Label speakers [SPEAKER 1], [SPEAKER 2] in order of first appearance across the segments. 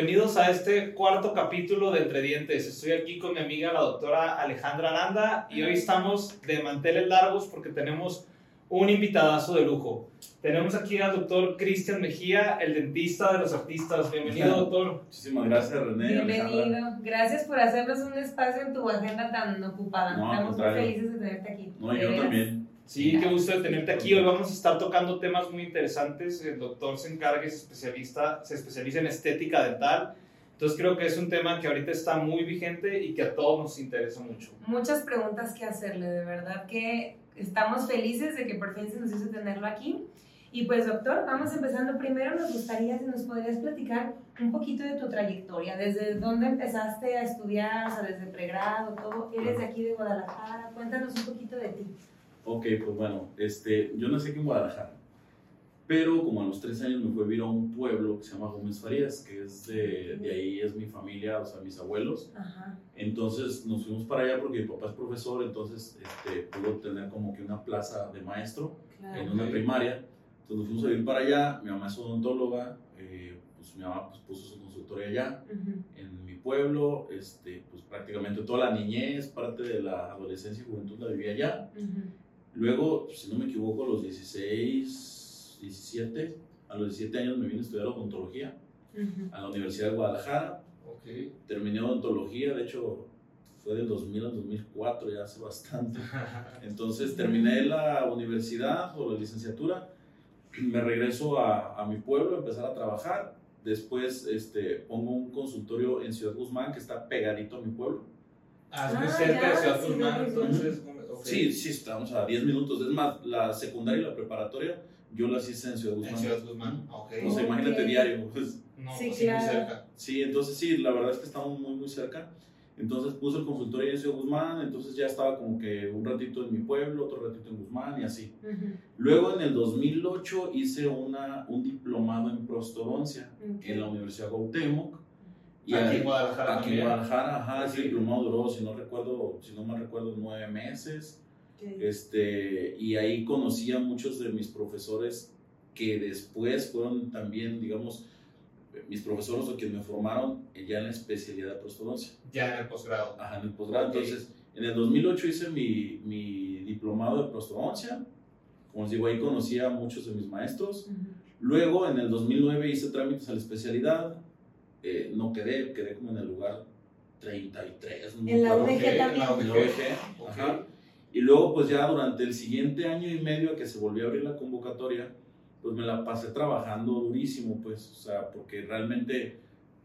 [SPEAKER 1] bienvenidos a este cuarto capítulo de Entre Dientes. Estoy aquí con mi amiga la doctora Alejandra Aranda y hoy estamos de manteles largos porque tenemos un invitadazo de lujo. Tenemos aquí al doctor Cristian Mejía, el dentista de los artistas. Bienvenido, doctor.
[SPEAKER 2] Muchísimas gracias, René.
[SPEAKER 3] Bienvenido. Gracias por hacernos un espacio en tu agenda tan ocupada.
[SPEAKER 2] No,
[SPEAKER 3] Estamos muy felices de tenerte aquí.
[SPEAKER 2] No, yo
[SPEAKER 3] veras.
[SPEAKER 2] también.
[SPEAKER 1] Sí, qué gusto de tenerte aquí. Hoy vamos a estar tocando temas muy interesantes. El doctor se encarga y se, especialista, se especializa en estética dental. Entonces creo que es un tema que ahorita está muy vigente y que a todos nos interesa mucho.
[SPEAKER 3] Muchas preguntas que hacerle, de verdad que estamos felices de que por fin se nos hizo tenerlo aquí. Y pues doctor, vamos empezando. Primero nos gustaría si nos podrías platicar un poquito de tu trayectoria, desde dónde empezaste a estudiar, o sea, desde pregrado, todo. Eres de aquí de Guadalajara, cuéntanos un poquito de ti.
[SPEAKER 2] Ok, pues bueno, este, yo nací aquí en Guadalajara, pero como a los tres años me fui a vivir a un pueblo que se llama Gómez Farías, que es de, de ahí es mi familia, o sea, mis abuelos.
[SPEAKER 3] Ajá.
[SPEAKER 2] Entonces nos fuimos para allá porque mi papá es profesor, entonces este, pudo tener como que una plaza de maestro
[SPEAKER 3] Claro.
[SPEAKER 2] en una primaria. Entonces nos fuimos a vivir para allá, mi mamá es odontóloga, eh, pues mi mamá pues, puso su consultorio allá.
[SPEAKER 3] Ujú.
[SPEAKER 2] en mi pueblo, este, pues prácticamente toda la niñez, parte de la adolescencia y juventud la vivía allá.
[SPEAKER 3] Ujú.
[SPEAKER 2] Luego, si no me equivoco, a los 16, 17, a los 17 años me vine a estudiar odontología a la Universidad de Guadalajara.
[SPEAKER 1] Ok.
[SPEAKER 2] Terminé odontología, de hecho fue del 2000 al 2004, ya hace bastante. Entonces terminé la universidad o la licenciatura, me regreso a, a mi pueblo a empezar a trabajar. Después este, pongo un consultorio en Ciudad Guzmán que está pegadito a mi pueblo.
[SPEAKER 1] Ah, es muy
[SPEAKER 3] Ah,
[SPEAKER 1] cerca de Ciudad
[SPEAKER 3] sí,
[SPEAKER 1] Guzmán, entonces...
[SPEAKER 2] Sí, sí, estamos a 10 minutos. Es más, la secundaria y la preparatoria yo las hice en Ciudad
[SPEAKER 1] En
[SPEAKER 2] Guzmán.
[SPEAKER 1] Ciudad Guzmán, ok.
[SPEAKER 2] O sea, imagínate
[SPEAKER 3] Ok.
[SPEAKER 2] diario. pues.
[SPEAKER 1] No,
[SPEAKER 3] Sí,
[SPEAKER 1] pues sí, muy
[SPEAKER 3] claro.
[SPEAKER 1] cerca.
[SPEAKER 2] Sí, entonces sí, la verdad es que estamos muy, muy cerca. Entonces puse el consultorio en Ciudad Guzmán, entonces ya estaba como que un ratito en mi pueblo, otro ratito en Guzmán y así.
[SPEAKER 3] Ujú.
[SPEAKER 2] Luego en el 2008 hice una, un diplomado en prostodoncia
[SPEAKER 3] Ok.
[SPEAKER 2] en la Universidad Cuauhtémoc.
[SPEAKER 1] Aquí en Guadalajara
[SPEAKER 2] Aquí en. Guadalajara, ajá, ese
[SPEAKER 1] Ok.
[SPEAKER 2] diplomado duró, si no recuerdo, si no me recuerdo, nueve meses.
[SPEAKER 3] Ok.
[SPEAKER 2] Este, y ahí conocí a muchos de mis profesores que después fueron también, digamos, mis profesores o quienes me formaron ya en la especialidad de prostodoncia,
[SPEAKER 1] Ya en el posgrado.
[SPEAKER 2] ajá, en el posgrado.
[SPEAKER 1] Ok.
[SPEAKER 2] Entonces, en el 2008 hice mi, mi diplomado de prostodoncia. Como les digo, ahí conocí a muchos de mis maestros.
[SPEAKER 3] Ujú.
[SPEAKER 2] Luego, en el 2009 hice trámites a la especialidad. Eh, no quedé, quedé como en el lugar 33. no me
[SPEAKER 3] En la. UDG
[SPEAKER 1] en
[SPEAKER 3] también.
[SPEAKER 2] En la
[SPEAKER 1] UDG.
[SPEAKER 2] Ajá. Y luego, pues ya durante el siguiente año y medio que se volvió a abrir la convocatoria, pues me la pasé trabajando durísimo, pues, o sea, porque realmente,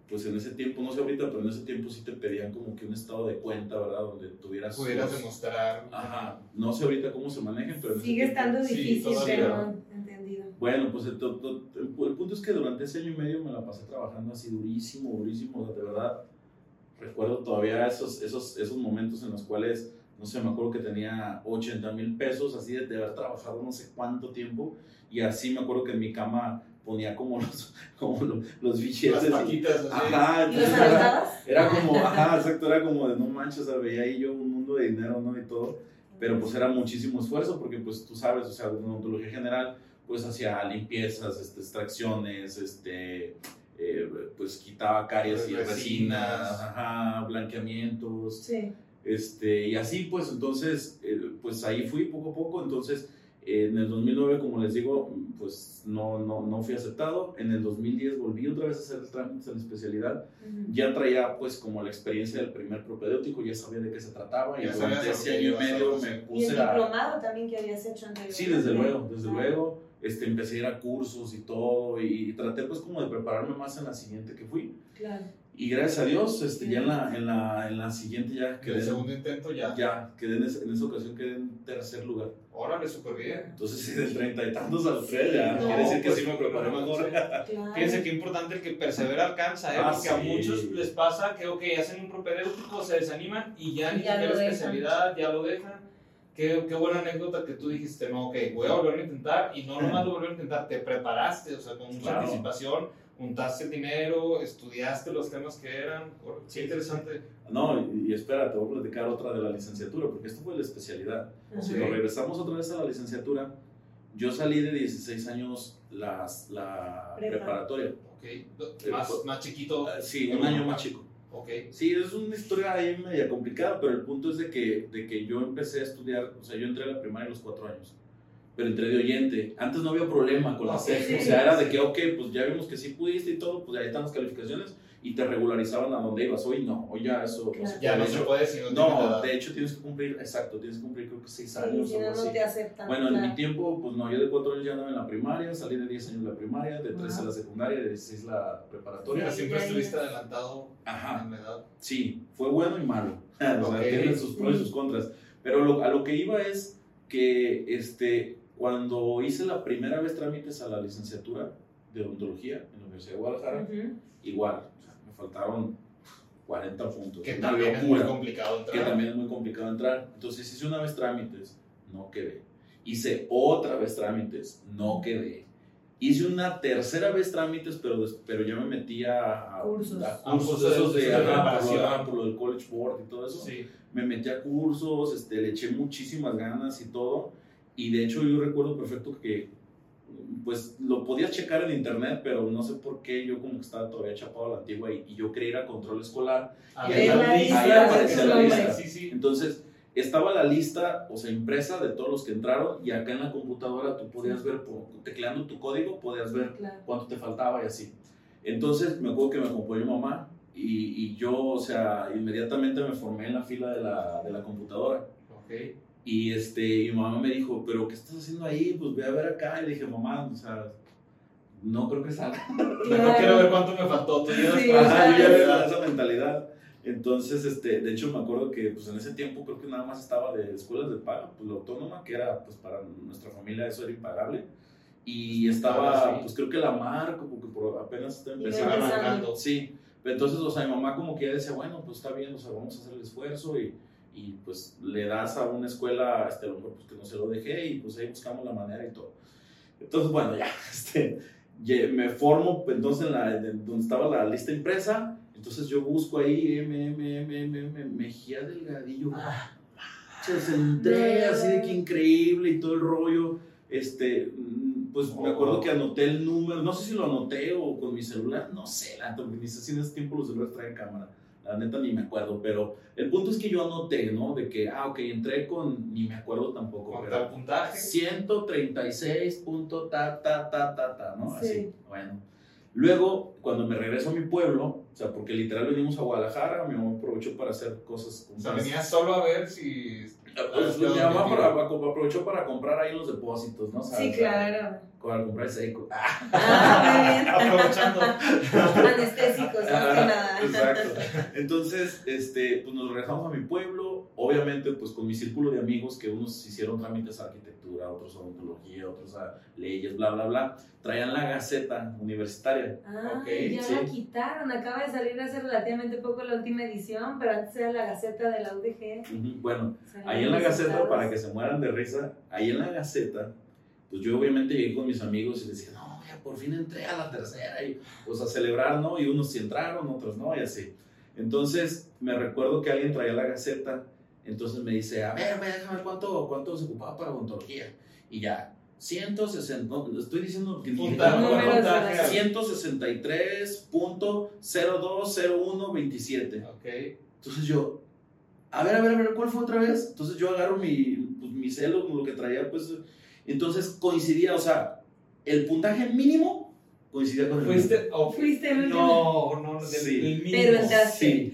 [SPEAKER 2] pues en ese tiempo, no sé ahorita, pero en ese tiempo sí te pedían como que un estado de cuenta, ¿verdad? Donde tuvieras...
[SPEAKER 1] Pudieras
[SPEAKER 2] los-
[SPEAKER 1] demostrar.
[SPEAKER 2] Ajá, no sé ahorita cómo se manejen, pero... en
[SPEAKER 3] Sigue
[SPEAKER 2] tiempo-
[SPEAKER 3] estando
[SPEAKER 1] sí,
[SPEAKER 3] difícil,
[SPEAKER 1] todavía.
[SPEAKER 3] pero.
[SPEAKER 2] Bueno, pues el, el el punto es que durante ese año y medio me la pasé trabajando así durísimo, durísimo, o sea, de verdad, recuerdo todavía esos, esos, esos momentos en los cuales, no sé, me acuerdo que tenía 80 mil pesos así de, de haber trabajado no sé cuánto tiempo, y así me acuerdo que en mi cama ponía como los, como los, los billetes.
[SPEAKER 1] Las paquitas así.
[SPEAKER 2] Ajá,
[SPEAKER 3] ¿Y los
[SPEAKER 2] era, era como, ajá, exacto, era como de no manches, o sea, veía ahí yo un mundo de dinero, ¿no? Y todo pero pues era muchísimo esfuerzo porque pues tú sabes, o sea, en odontología general pues hacía limpiezas, este, extracciones, este, eh, pues quitaba caries y
[SPEAKER 1] Resinas.
[SPEAKER 2] resinas, ajá, blanqueamientos,
[SPEAKER 3] Sí.
[SPEAKER 2] este, y así pues entonces, eh, pues ahí fui poco a poco, entonces eh, en el 2009 como les digo, pues no, no, no fui aceptado, en el 2010 volví otra vez a hacer el trámite en la especialidad,
[SPEAKER 3] Ujú.
[SPEAKER 2] ya traía pues como la experiencia del primer propedéutico, ya sabía de qué se trataba y
[SPEAKER 1] Ya
[SPEAKER 2] durante
[SPEAKER 1] sabías
[SPEAKER 2] ese año y medio me
[SPEAKER 3] Y el
[SPEAKER 2] puse a...
[SPEAKER 3] diplomado también que habías hecho anteriormente.
[SPEAKER 2] Sí, desde luego, desde
[SPEAKER 3] Ah.
[SPEAKER 2] luego. Este, empecé a ir a cursos y todo y, traté pues como de prepararme más en la siguiente que fui.
[SPEAKER 3] Claro.
[SPEAKER 2] Y gracias a Dios, este, ya en la, en, la, en la siguiente ya
[SPEAKER 1] Que el
[SPEAKER 2] quedé,
[SPEAKER 1] segundo intento ya.
[SPEAKER 2] ya, quedé en, esa, en esa ocasión quedé en tercer lugar.
[SPEAKER 1] Órale, súper bien.
[SPEAKER 2] Entonces sí, del treinta y tantos al tres ya,
[SPEAKER 3] No,
[SPEAKER 2] quiere decir que
[SPEAKER 1] pues,
[SPEAKER 2] sí me preparé mejor.
[SPEAKER 3] Claro.
[SPEAKER 1] Fíjense qué importante el que persevera alcanza, ¿eh?
[SPEAKER 2] Ah,
[SPEAKER 1] porque a
[SPEAKER 2] sí.
[SPEAKER 1] muchos les pasa que, ok, hacen un propedéutico, se desaniman y ya
[SPEAKER 3] Y
[SPEAKER 1] ni
[SPEAKER 3] ya
[SPEAKER 1] siquiera especialidad, ya lo dejan. Qué, qué buena anécdota que tú dijiste, no, ok, voy a volver a intentar y no nomás lo volver a intentar, te preparaste, o sea, con mucha
[SPEAKER 2] Claro.
[SPEAKER 1] anticipación, juntaste dinero, estudiaste los temas que eran. Qué interesante.
[SPEAKER 2] No, y, y espera, te voy a platicar otra de la licenciatura, porque esto fue la especialidad.
[SPEAKER 3] Ajá.
[SPEAKER 2] Si nos regresamos otra vez a la licenciatura, yo salí de 16 años las, la
[SPEAKER 3] Prepa.
[SPEAKER 2] preparatoria.
[SPEAKER 1] Ok, más, más chiquito.
[SPEAKER 2] Ah, Sí, un año más chico.
[SPEAKER 1] Ok.
[SPEAKER 2] Sí, es una historia ahí media complicada, pero el punto es de que, de que yo empecé a estudiar, o sea, yo entré a la primaria a los cuatro años, pero entré de oyente. Antes no había problema con la
[SPEAKER 1] Ok.
[SPEAKER 2] sexta, o sea, era de que, ok, pues ya vimos que sí pudiste y todo, pues ahí están las calificaciones y te regularizaban a donde ibas. Hoy no, hoy ya eso no se
[SPEAKER 3] Claro.
[SPEAKER 1] Ya no
[SPEAKER 2] De
[SPEAKER 1] se
[SPEAKER 2] hecho,
[SPEAKER 1] puede si no,
[SPEAKER 2] No,
[SPEAKER 1] edad.
[SPEAKER 2] de hecho tienes que cumplir, exacto, tienes que cumplir creo que seis
[SPEAKER 3] Sí,
[SPEAKER 2] años
[SPEAKER 3] si
[SPEAKER 2] o
[SPEAKER 3] no,
[SPEAKER 2] algo
[SPEAKER 3] no
[SPEAKER 2] así.
[SPEAKER 3] te aceptan.
[SPEAKER 2] Bueno, en
[SPEAKER 3] claro.
[SPEAKER 2] mi tiempo, pues no, yo de cuatro años ya andaba en la primaria, salí de 10 años de la primaria, de 13
[SPEAKER 3] Ajá.
[SPEAKER 2] la secundaria, de 16 la preparatoria.
[SPEAKER 1] Pero siempre estuviste adelantado
[SPEAKER 2] Ajá.
[SPEAKER 1] en la edad.
[SPEAKER 2] Sí, fue bueno y malo. O sea,
[SPEAKER 1] Ok.
[SPEAKER 2] tiene sus pros y sus contras. Pero lo- a lo que iba es que este, cuando hice la primera vez trámites a la licenciatura de odontología en la Universidad de Guadalajara,
[SPEAKER 3] Ujú.
[SPEAKER 2] igual, o sea, me faltaron 40 puntos.
[SPEAKER 1] Que
[SPEAKER 2] una
[SPEAKER 1] también es muy
[SPEAKER 2] locura,
[SPEAKER 1] complicado entrar.
[SPEAKER 2] que también es muy complicado entrar. Entonces hice una vez trámites, no quedé. Hice otra vez trámites, no quedé. Hice una tercera vez trámites, pero, pero ya me metí a, a-
[SPEAKER 3] Cursos.
[SPEAKER 2] a
[SPEAKER 1] Ah,
[SPEAKER 2] cursos
[SPEAKER 1] cursos de-
[SPEAKER 2] esos de,
[SPEAKER 1] de preparación.
[SPEAKER 2] por lo del College Board y todo eso.
[SPEAKER 1] Sí.
[SPEAKER 2] Me metí a cursos, este, le eché muchísimas ganas y todo. Y de hecho yo recuerdo perfecto que pues lo podías checar en internet, pero no sé por qué yo como que estaba todavía chapado a la antigua y, y yo quería ir a control escolar.
[SPEAKER 1] A
[SPEAKER 2] Y ahí
[SPEAKER 1] la
[SPEAKER 2] ahí
[SPEAKER 1] lista,
[SPEAKER 2] aparecía la lista.
[SPEAKER 1] Sí, sí.
[SPEAKER 2] Entonces, estaba la lista, o sea, impresa de todos los que entraron y acá en la computadora tú podías ver, por, tecleando tu código, podías ver
[SPEAKER 3] Claro.
[SPEAKER 2] cuánto te faltaba y así. Entonces, me acuerdo que me acompañó mamá y, y yo, o sea, inmediatamente me formé en la fila de la, de la computadora.
[SPEAKER 1] Ok.
[SPEAKER 2] Y este, mi mamá me dijo, ¿pero qué estás haciendo ahí? Pues ve a ver acá. Y le dije, mamá, o sea, no creo que salga.
[SPEAKER 3] Claro.
[SPEAKER 1] quiero ver cuánto me faltó. Tú ya
[SPEAKER 3] Sí,
[SPEAKER 2] Ajá, yo ya esa mentalidad. Entonces, este, de hecho, me acuerdo que pues, en ese tiempo creo que nada más estaba de escuelas de paga, pues la autónoma, que era, pues para nuestra familia eso era impagable. Y estaba,
[SPEAKER 1] Ah, sí.
[SPEAKER 2] pues creo que la mar, como que por, apenas empezando.
[SPEAKER 1] marcando.
[SPEAKER 2] Sí, entonces, o sea, mi mamá como que ya decía, bueno, pues está bien, o sea, vamos a hacer el esfuerzo y, y pues le das a una escuela, este, a lo mejor pues que no se lo dejé y pues ahí buscamos la manera y todo. Entonces, bueno, ya, este, me formo entonces en la, donde estaba la lista impresa, entonces yo busco ahí M, M, M, M, M, Mejía Delgadillo,
[SPEAKER 1] Ah,
[SPEAKER 2] se entré así de que increíble y todo el rollo. Este, mm, pues me acuerdo que anoté el número, no sé si lo anoté o con mi celular, no sé, la ni sé si en ese tiempo los celulares traen cámara, la neta ni me acuerdo, pero el punto es que yo anoté, ¿no? De que, ah, ok, entré con, ni me acuerdo tampoco,
[SPEAKER 1] Con
[SPEAKER 2] pero
[SPEAKER 1] tal puntaje.
[SPEAKER 2] 136 punto ta, ta, ta, ta, ta, ¿no?
[SPEAKER 3] Sí.
[SPEAKER 2] Así, bueno. Luego, cuando me regreso a mi pueblo, o sea, porque literal venimos a Guadalajara, mi mamá aprovechó para hacer cosas.
[SPEAKER 1] O sea, venías solo a ver si.
[SPEAKER 2] pues, mi mamá para- aprovechó para comprar ahí los depósitos, ¿no? O sea,
[SPEAKER 3] Sí, claro.
[SPEAKER 2] Para comprar seco. Ah,
[SPEAKER 3] Ah,
[SPEAKER 1] Aprovechando.
[SPEAKER 3] muy bien. Anestésicos, más que nada.
[SPEAKER 2] Exacto. Entonces, este, pues nos regresamos a mi pueblo, obviamente, pues con mi círculo de amigos, que unos hicieron trámites a arquitectura, otros a odontología, otros a leyes, bla, bla, bla, traían la gaceta universitaria.
[SPEAKER 3] Ah,
[SPEAKER 1] Ok,
[SPEAKER 3] ya
[SPEAKER 2] sí.
[SPEAKER 3] la quitaron. Acaba de salir hace relativamente poco la última edición, pero antes era la Gaceta de la UDG.
[SPEAKER 2] Bueno, ahí en la gaceta, para que se mueran de risa, ahí en la gaceta, pues yo obviamente llegué con mis amigos y les decía, no, ya por fin entré a la tercera, y pues a celebrar, ¿no? Y unos sí entraron, otros no, y así. Entonces, me recuerdo que alguien traía la gaceta, entonces me dice, a ver, ve, déjame ver cuánto, cuánto se ocupaba para odontología. Y ya, 160, no, estoy diciendo que
[SPEAKER 3] Números,
[SPEAKER 1] puntaje.
[SPEAKER 3] ¿verdad?
[SPEAKER 2] 163.020127.
[SPEAKER 1] Ok.
[SPEAKER 2] Entonces yo, a ver, a ver, a ver, ¿cuál fue otra vez? Entonces yo agarro mi, pues, mi celo, lo que traía, pues, entonces coincidía, o sea, el puntaje mínimo coincidía con el
[SPEAKER 1] Fuiste. o
[SPEAKER 3] Fuiste el último.
[SPEAKER 1] No, no, del-
[SPEAKER 2] Sí.
[SPEAKER 1] el mínimo.
[SPEAKER 3] Pero entraste.
[SPEAKER 2] Sí.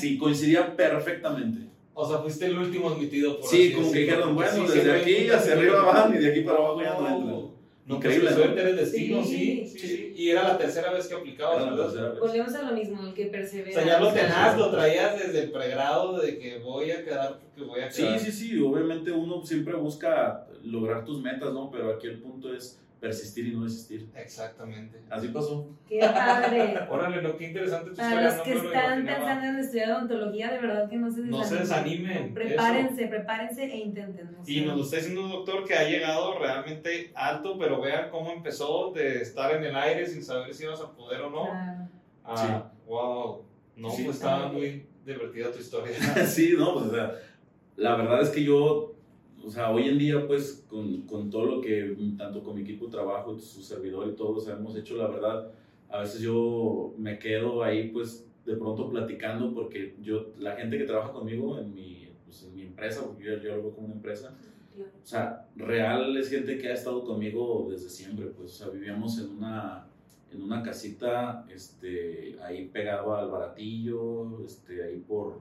[SPEAKER 2] Sí, coincidía perfectamente.
[SPEAKER 1] O sea, fuiste el último admitido. Por
[SPEAKER 2] Sí,
[SPEAKER 1] así
[SPEAKER 2] como que dijeron, bueno,
[SPEAKER 1] sí,
[SPEAKER 2] desde aquí hacia arriba van y de aquí para abajo ya no entran.
[SPEAKER 1] No,
[SPEAKER 2] Increíble,
[SPEAKER 1] pues, suerte del destino, sí,
[SPEAKER 3] Sí.
[SPEAKER 1] sí, sí. Y era la tercera vez que aplicabas,
[SPEAKER 2] Era la
[SPEAKER 1] ¿verdad?
[SPEAKER 2] tercera vez.
[SPEAKER 3] Volvemos a lo mismo, el que
[SPEAKER 1] O
[SPEAKER 3] persevera.
[SPEAKER 1] sea, ya lo
[SPEAKER 3] o
[SPEAKER 1] tenías, lo traías desde el pregrado de que voy a quedar porque voy a
[SPEAKER 2] Sí,
[SPEAKER 1] quedar.
[SPEAKER 2] sí, sí, obviamente uno siempre busca lograr tus metas, ¿no? Pero aquí el punto es persistir y no desistir.
[SPEAKER 1] Exactamente.
[SPEAKER 2] Así pasó.
[SPEAKER 3] Qué padre.
[SPEAKER 1] Órale, lo que interesante tu
[SPEAKER 3] Para los
[SPEAKER 1] no
[SPEAKER 3] que están
[SPEAKER 1] imaginaba.
[SPEAKER 3] pensando en estudiar odontología, de verdad que no se
[SPEAKER 1] No se desanimen,
[SPEAKER 3] Prepárense, prepárense e intenten.
[SPEAKER 1] Y nos lo está diciendo un doctor que ha llegado realmente alto, pero vean cómo empezó de estar en el aire sin saber si ibas a poder o no.
[SPEAKER 3] claro.
[SPEAKER 1] Ah, wow. No,
[SPEAKER 2] Sí.
[SPEAKER 1] pues estaba muy divertida tu historia.
[SPEAKER 2] sí, no, pues, o sea, la verdad es que yo, o sea, hoy en día, pues, con, con todo lo que, tanto con mi equipo de trabajo, su servidor y todo, o sea, hemos hecho, la verdad, a veces yo me quedo ahí pues de pronto platicando porque yo, la gente que trabaja conmigo en mi, pues, en mi empresa, porque yo, yo lo veo como una empresa, o sea, real es gente que ha estado conmigo desde siempre, pues, o sea, vivíamos en una, en una casita, este, ahí pegado al baratillo, este, ahí por,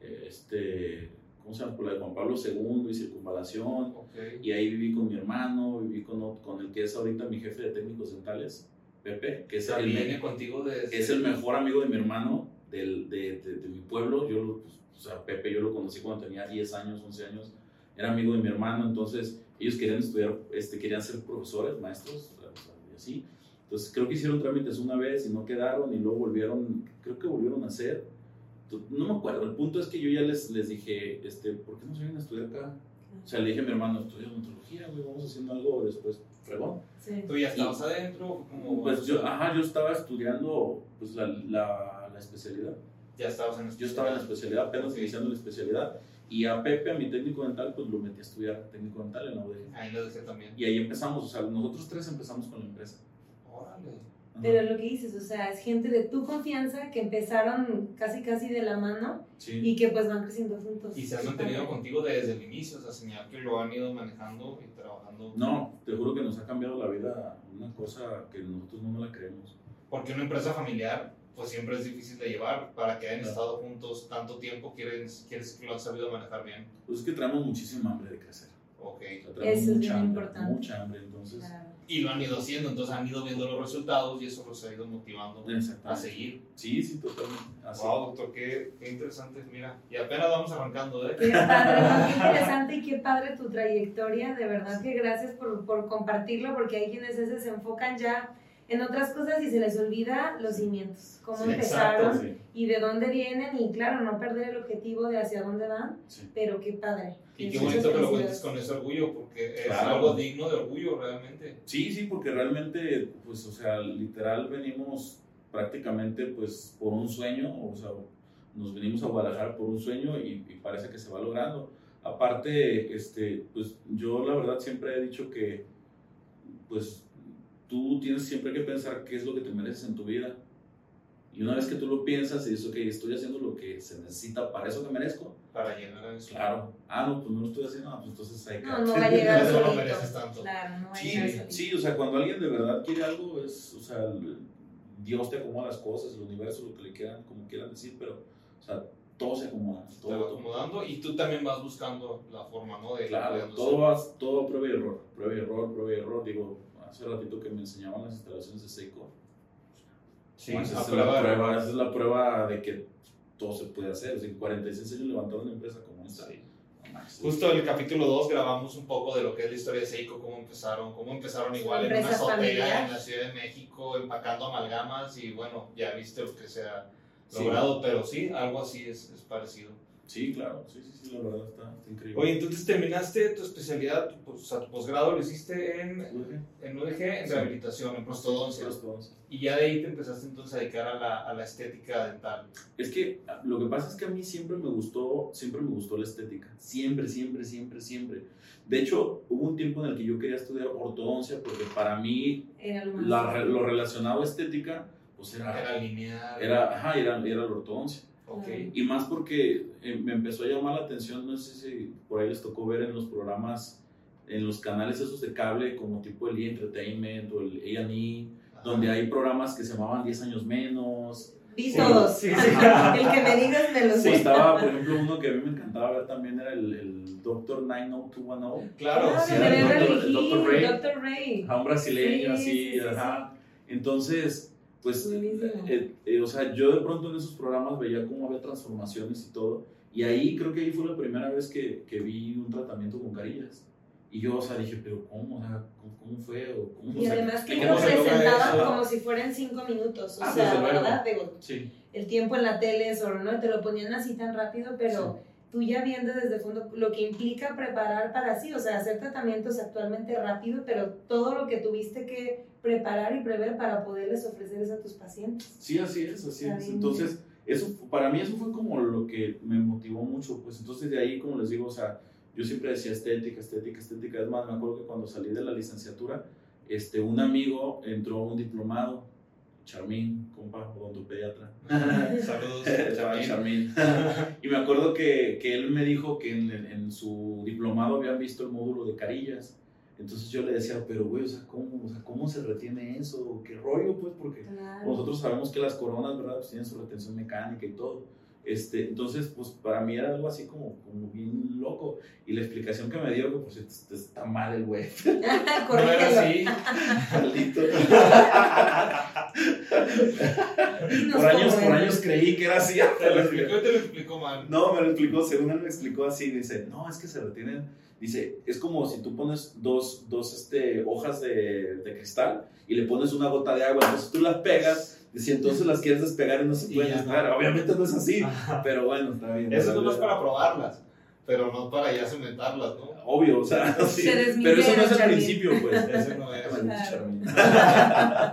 [SPEAKER 2] eh, este, ¿cómo se llama? Por la de Juan Pablo II y circunvalación,
[SPEAKER 1] Ok.
[SPEAKER 2] y ahí viví con mi hermano, viví con, con el que es ahorita mi jefe de técnicos dentales, Pepe, que es el,
[SPEAKER 1] contigo desde...
[SPEAKER 2] es el mejor amigo de mi hermano, del, de, de, de mi pueblo. Yo, pues, o sea, Pepe yo lo conocí cuando tenía 10 años, 11 años. Era amigo de mi hermano, entonces ellos querían estudiar, este, querían ser profesores, maestros, o sea, y así. Entonces creo que hicieron trámites una vez y no quedaron y luego volvieron, creo que volvieron a hacer. No me acuerdo, el punto es que yo ya les, les dije, este, ¿por qué no se vienen a estudiar acá? O sea, le dije a mi hermano, estudia odontología, güey, vamos haciendo algo después, fregón.
[SPEAKER 3] Sí.
[SPEAKER 1] ¿Tú ya estabas adentro? ¿Cómo
[SPEAKER 2] Pues yo, ajá, yo estaba estudiando pues, la, la, la especialidad.
[SPEAKER 1] Ya estabas en
[SPEAKER 2] Yo estaba en la especialidad, apenas iniciando la especialidad. Y a Pepe, a mi técnico dental, pues lo metí a estudiar técnico dental en la UDG.
[SPEAKER 1] Ahí lo dejé también.
[SPEAKER 2] Y ahí empezamos, o sea, nosotros tres empezamos con la empresa.
[SPEAKER 1] Órale.
[SPEAKER 3] Pero lo que dices, o sea, es gente de tu confianza que empezaron casi casi de la mano
[SPEAKER 2] Sí.
[SPEAKER 3] y que pues van creciendo juntos.
[SPEAKER 1] Y se han mantenido contigo desde el inicio, o sea, señal que lo han ido manejando y trabajando.
[SPEAKER 2] No, te juro que nos ha cambiado la vida una cosa que nosotros no nos la creemos.
[SPEAKER 1] Porque una empresa familiar, pues siempre es difícil de llevar. Para que hayan
[SPEAKER 2] Claro.
[SPEAKER 1] estado juntos tanto tiempo, quieren, quiere decir que lo han sabido manejar bien.
[SPEAKER 2] Pues es que traemos muchísima hambre de crecer.
[SPEAKER 1] Ok.
[SPEAKER 2] O sea,
[SPEAKER 3] Eso
[SPEAKER 2] traemos
[SPEAKER 3] es
[SPEAKER 2] mucha
[SPEAKER 3] bien
[SPEAKER 2] hambre,
[SPEAKER 3] importante.
[SPEAKER 2] mucha hambre, entonces.
[SPEAKER 3] Claro.
[SPEAKER 1] Y lo han ido haciendo, entonces han ido viendo los resultados y eso los ha ido motivando a seguir.
[SPEAKER 2] Sí, sí, totalmente. Así.
[SPEAKER 1] Wow, doctor, qué, qué interesante. Mira, y apenas vamos arrancando, ¿eh?
[SPEAKER 3] Qué padre, ¿no? qué interesante y qué padre tu trayectoria. De verdad que gracias por, por compartirlo, porque hay quienes veces se enfocan ya en otras cosas y se les olvida los cimientos, cómo
[SPEAKER 2] Sí,
[SPEAKER 3] empezaron
[SPEAKER 2] exacto, sí,
[SPEAKER 3] y de dónde vienen y claro, no perder el objetivo de hacia dónde van,
[SPEAKER 2] sí.
[SPEAKER 3] pero qué padre.
[SPEAKER 1] Y qué bonito que lo cuentes con ese orgullo, porque es
[SPEAKER 2] Claro.
[SPEAKER 1] algo digno de orgullo realmente.
[SPEAKER 2] Sí, sí, porque realmente, pues, o sea, literal venimos prácticamente, pues, por un sueño, o sea, nos venimos a Guadalajara por un sueño y, y parece que se va logrando. Aparte, este, pues, yo la verdad siempre he dicho que, pues, tú tienes siempre que pensar qué es lo que te mereces en tu vida. Y una vez que tú lo piensas y dices, ok, estoy haciendo lo que se necesita para eso que merezco,
[SPEAKER 1] Para llegar a eso.
[SPEAKER 2] claro. Ah, no, pues no lo estoy haciendo, ah, pues entonces hay que...
[SPEAKER 3] No, no va a llegar
[SPEAKER 1] No lo
[SPEAKER 3] solito.
[SPEAKER 1] mereces tanto.
[SPEAKER 3] Claro, no va a
[SPEAKER 2] Sí,
[SPEAKER 3] llegar
[SPEAKER 2] sí, o sea, cuando alguien de verdad quiere algo, es, o sea, el- Dios te acomoda las cosas, el universo, lo que le quieran, como quieran decir, pero, o sea, todo se acomoda.
[SPEAKER 1] Te
[SPEAKER 2] Todo,
[SPEAKER 1] va
[SPEAKER 2] todo.
[SPEAKER 1] acomodando y tú también vas buscando la forma, ¿no? De
[SPEAKER 2] Claro, todo va, todo prueba y error, prueba y error, prueba y error. Digo, hace ratito que me enseñaban las instalaciones de Seiko.
[SPEAKER 1] Sí,
[SPEAKER 2] Pues, es la prueba, esa es la prueba de que todo se puede hacer. O sea, en 46 años levantaron una empresa como esta.
[SPEAKER 1] Sí. Justo en el capítulo 2 grabamos un poco de lo que es la historia de Seiko, cómo empezaron, cómo empezaron igual en una azotea en la Ciudad de México, empacando amalgamas y bueno, ya viste lo que se ha
[SPEAKER 2] Sí.
[SPEAKER 1] logrado, pero sí, algo así es, es parecido.
[SPEAKER 2] Sí, claro, sí, sí, sí, la verdad está, está increíble.
[SPEAKER 1] Oye, entonces terminaste tu especialidad, tu, pos- o sea, tu posgrado lo hiciste en,
[SPEAKER 2] Ujú.
[SPEAKER 1] en UDG, en
[SPEAKER 2] Sí.
[SPEAKER 1] rehabilitación, en prostodoncia,
[SPEAKER 2] Prostodoncia.
[SPEAKER 1] y ya de ahí te empezaste entonces a dedicar a la, a la estética dental.
[SPEAKER 2] Es que ah, lo que pasa es que a mí siempre me gustó, siempre me gustó la estética. Siempre, siempre, siempre, siempre. De hecho, hubo un tiempo en el que yo quería estudiar ortodoncia porque para mí
[SPEAKER 3] Era lo más.
[SPEAKER 2] la lo relacionado a estética, pues era,
[SPEAKER 1] Era lineal.
[SPEAKER 2] era, ajá, era, era la ortodoncia.
[SPEAKER 1] Ok.
[SPEAKER 2] Y más porque eh, me empezó a llamar la atención, no sé si por ahí les tocó ver en los programas, en los canales esos de cable, como tipo el E! Entertainment o el A&E,
[SPEAKER 1] Ajá.
[SPEAKER 2] donde hay programas que se llamaban 10 años menos,
[SPEAKER 3] Vi
[SPEAKER 1] Sí,
[SPEAKER 3] todos.
[SPEAKER 1] sí, sí.
[SPEAKER 3] el que me digas me los
[SPEAKER 2] Sí,
[SPEAKER 3] sé.
[SPEAKER 2] estaba, por ejemplo, uno que a mí me encantaba ver también era el, el Doctor 90210,
[SPEAKER 1] Claro,
[SPEAKER 3] Ah,
[SPEAKER 1] sí,
[SPEAKER 2] el el Dr. Ray.
[SPEAKER 3] Dr. Ray.
[SPEAKER 2] a un brasileño
[SPEAKER 3] Sí,
[SPEAKER 2] así,
[SPEAKER 3] sí, sí,
[SPEAKER 2] ajá. Entonces, pues, eh, eh, o sea, yo de pronto en esos programas veía cómo había transformaciones y todo, y ahí creo que ahí fue la primera vez que, que vi un tratamiento con carillas. Y yo, o sea, dije, pero ¿cómo? O sea, ¿cómo, fue? ¿O cómo,
[SPEAKER 3] Y
[SPEAKER 2] o sea,
[SPEAKER 3] además que
[SPEAKER 1] ¿cómo
[SPEAKER 3] lo presentaban como si fueran cinco minutos. O
[SPEAKER 2] Ah,
[SPEAKER 3] sea,
[SPEAKER 2] luego.
[SPEAKER 3] ¿verdad? Digo,
[SPEAKER 2] Sí,
[SPEAKER 3] el tiempo en la tele es oro, ¿no? Te lo ponían así tan rápido, pero tú ya viendo desde el fondo lo que implica preparar para sí, o sea, hacer tratamientos actualmente rápido, pero todo lo que tuviste que preparar y prever para poderles ofrecerles a tus pacientes.
[SPEAKER 2] sí, así es, así es. Entonces, eso, para mí eso fue como lo que me motivó mucho, pues entonces de ahí, como les digo, o sea, yo siempre decía estética, estética, estética. Es más, me acuerdo que cuando salí de la licenciatura, este, un amigo entró a un diplomado Charmín, compa, odontopediatra.
[SPEAKER 1] Saludos.
[SPEAKER 2] Charmín. y me acuerdo que, que, él me dijo que en, en, su diplomado habían visto el módulo de carillas. Entonces yo le decía, pero güey, o sea, ¿cómo, o sea, ¿cómo se retiene eso? ¿Qué rollo? Pues porque claro. nosotros sabemos que las coronas, ¿verdad? Pues tienen su retención mecánica y todo. Este, entonces, pues para mí era algo así como, como bien loco. Y la explicación que me dio, que por cierto está mal el güey.
[SPEAKER 1] no era así.
[SPEAKER 2] Maldito. por años, por años creí que era así.
[SPEAKER 1] ¿Te lo explicó te lo explicó mal?
[SPEAKER 2] No, me lo explicó, según él me explicó así. Dice, no, es que se retienen. Dice, es como si tú pones dos, dos este, hojas de, de cristal y le pones una gota de agua. Entonces tú las pegas si entonces las quieres despegar y no se pueden despegar. Obviamente no es así, pero bueno, está bien.
[SPEAKER 1] Eso no es para probarlas, pero no para ya cementarlas, ¿no?
[SPEAKER 2] Obvio, o sea, sí, pero eso no es el principio, pues.
[SPEAKER 1] Eso no es.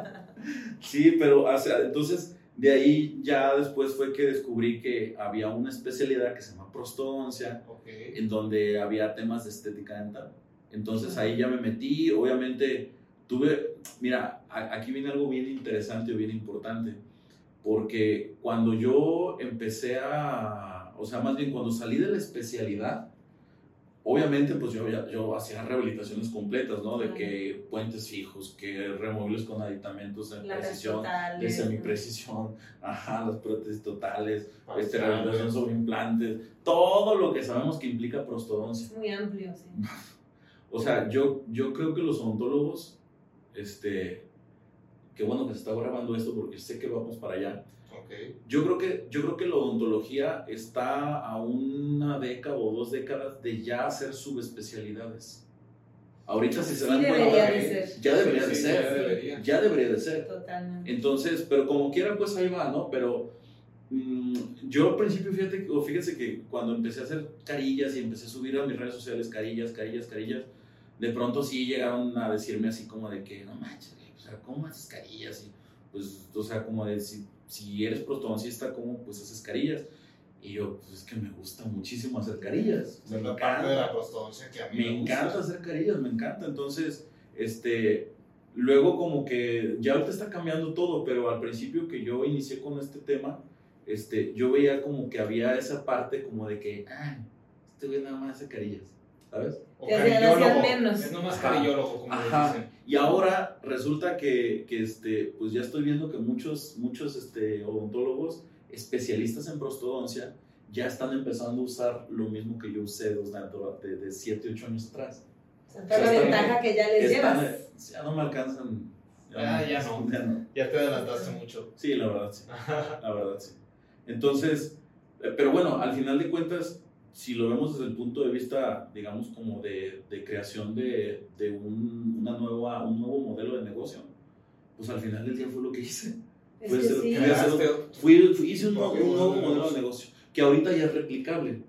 [SPEAKER 2] sí, pero, o sea, entonces, de ahí ya después fue que descubrí que había una especialidad que se llama prostodoncia, en donde había temas de estética dental. Entonces ahí ya me metí, obviamente tuve, mira, aquí viene algo bien interesante o bien importante, porque cuando yo empecé a, o sea, más bien cuando salí de la especialidad, obviamente pues yo, yo hacía rehabilitaciones completas, ¿no? De que puentes fijos, que removibles con aditamentos de precisión, de semiprecisión, ajá, las prótesis totales, este, rehabilitación sobre implantes, todo lo que sabemos que implica prostodoncia.
[SPEAKER 3] Muy amplio, sí.
[SPEAKER 2] o sea, yo, yo creo que los odontólogos este, qué bueno que se está grabando esto porque sé que vamos para allá.
[SPEAKER 1] Okay.
[SPEAKER 2] Yo, creo que, yo creo que la odontología está a una década o dos décadas de ya hacer subespecialidades. Ahorita si se dan cuenta, ya debería de ser, ya debería. ya debería de ser.
[SPEAKER 3] Totalmente.
[SPEAKER 2] Entonces, pero como quiera, pues ahí va, ¿no? Pero mmm, yo al principio, fíjate, o fíjense que cuando empecé a hacer carillas y empecé a subir a mis redes sociales carillas, carillas, carillas, de pronto sí llegaron a decirme así como de que, no manches, o sea, ¿cómo haces carillas? Y pues, o sea, como de si, si eres prostodoncista, ¿cómo pues haces carillas? Y yo, pues es que me gusta muchísimo hacer carillas.
[SPEAKER 1] me encanta. parte de la prostodoncia que a mí me,
[SPEAKER 2] me encanta hacer carillas, me encanta. Entonces, este, luego como que ya ahorita está cambiando todo, pero al principio que yo inicié con este tema, este, yo veía como que había esa parte como de que, ah, este güey nada más hace carillas, ¿sabes?
[SPEAKER 1] O carillólogo. menos. Es nomás carillólogo, como dicen.
[SPEAKER 2] Y ahora resulta que, que, este, pues ya estoy viendo que muchos, muchos este, odontólogos especialistas en prostodoncia ya están empezando a usar lo mismo que yo usé de, de 7, 8 años atrás.
[SPEAKER 3] O sea, toda la ventaja que ya les llevas.
[SPEAKER 2] Ya no me alcanzan.
[SPEAKER 1] Ya, ah, ya, no, ya, no, ya te adelantaste mucho.
[SPEAKER 2] Sí, la verdad, sí. la verdad, sí. Entonces, eh, pero bueno, al final de cuentas, si lo vemos desde el punto de vista, digamos, como de, de creación de, de un, una nueva, un nuevo modelo de negocio, pues al final del día fue lo que hice.
[SPEAKER 3] Es que sí.
[SPEAKER 2] fui, fui, hice un, nuevo, un nuevo modelo de negocio, que ahorita ya es replicable.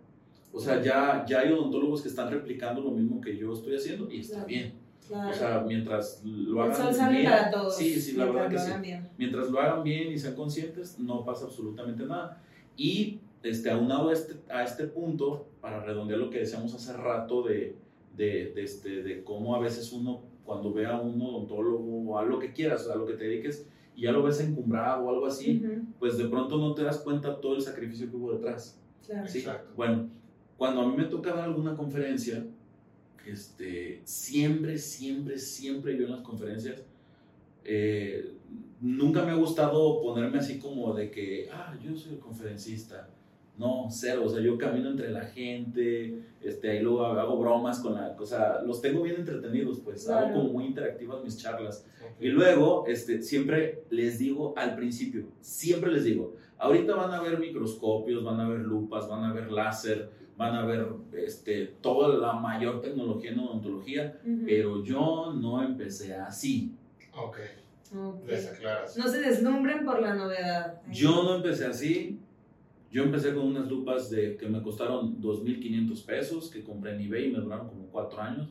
[SPEAKER 2] O sea, ya, ya hay odontólogos que están replicando lo mismo que yo estoy haciendo y está claro. bien. Claro. O sea, mientras lo hagan
[SPEAKER 3] El sol
[SPEAKER 2] bien.
[SPEAKER 3] para todos.
[SPEAKER 2] Sí, sí, la verdad que sí.
[SPEAKER 3] Bien.
[SPEAKER 2] Mientras lo hagan bien y sean conscientes, no pasa absolutamente nada. Y este, aunado a este, a este punto, para redondear lo que decíamos hace rato de, de, de, este, de cómo a veces uno, cuando ve a un odontólogo o a lo que quieras, a lo que te dediques, y ya lo ves encumbrado o algo así, uh -huh. pues de pronto no te das cuenta todo el sacrificio que hubo detrás.
[SPEAKER 3] Claro.
[SPEAKER 2] ¿sí? Bueno, cuando a mí me toca dar alguna conferencia, este, siempre, siempre, siempre yo en las conferencias, eh, nunca me ha gustado ponerme así como de que, ah, yo soy el conferencista no, cero, o sea, yo camino entre la gente, este, ahí luego hago bromas con la, o sea, los tengo bien entretenidos, pues, claro. hago como muy interactivas mis charlas. Okay. Y luego, este, siempre les digo al principio, siempre les digo, ahorita van a ver microscopios, van a ver lupas, van a ver láser, van a ver este, toda la mayor tecnología en odontología, uh -huh. pero yo no empecé así.
[SPEAKER 1] Ok. okay. Les aclaras.
[SPEAKER 3] No se deslumbren por la novedad.
[SPEAKER 2] Yo no empecé así, yo empecé con unas lupas de, que me costaron 2.500 pesos, que compré en eBay y me duraron como 4 años.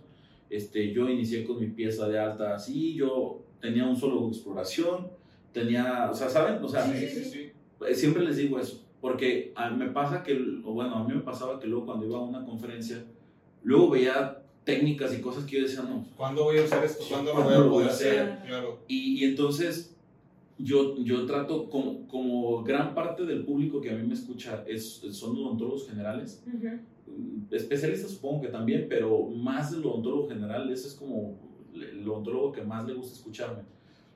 [SPEAKER 2] Este, yo inicié con mi pieza de alta así, yo tenía un solo exploración, tenía, o sea, ¿saben? O sea,
[SPEAKER 1] sí, sí, sí.
[SPEAKER 2] siempre les digo eso, porque a, me pasa que, o bueno, a mí me pasaba que luego cuando iba a una conferencia, luego veía técnicas y cosas que yo decía, no.
[SPEAKER 1] ¿Cuándo voy a hacer esto? ¿Cuándo lo voy a poder hacer? hacer? Claro.
[SPEAKER 2] Y, y entonces yo, yo trato, como, como gran parte del público que a mí me escucha es, son odontólogos generales, especialistas supongo que también, pero más del odontólogo general, ese es como el odontólogo que más le gusta escucharme.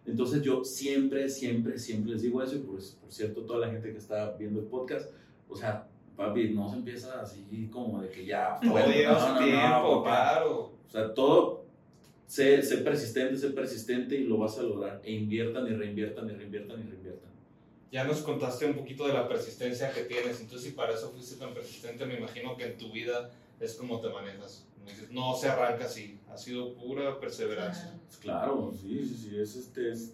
[SPEAKER 2] Entonces yo siempre, siempre, siempre les digo eso y pues, por cierto, toda la gente que está viendo el podcast, o sea, papi, no se empieza así como de que ya...
[SPEAKER 1] No, no, tiempo, claro.
[SPEAKER 2] O sea, todo, sé, sé, persistente, sé persistente y lo vas a lograr. E inviertan y reinviertan y reinviertan y reinviertan.
[SPEAKER 1] Ya nos contaste un poquito de la persistencia que tienes, entonces si para eso fuiste tan persistente, me imagino que en tu vida es como te manejas. No se arranca así, ha sido pura perseverancia.
[SPEAKER 2] Claro, sí, sí, sí, es este, es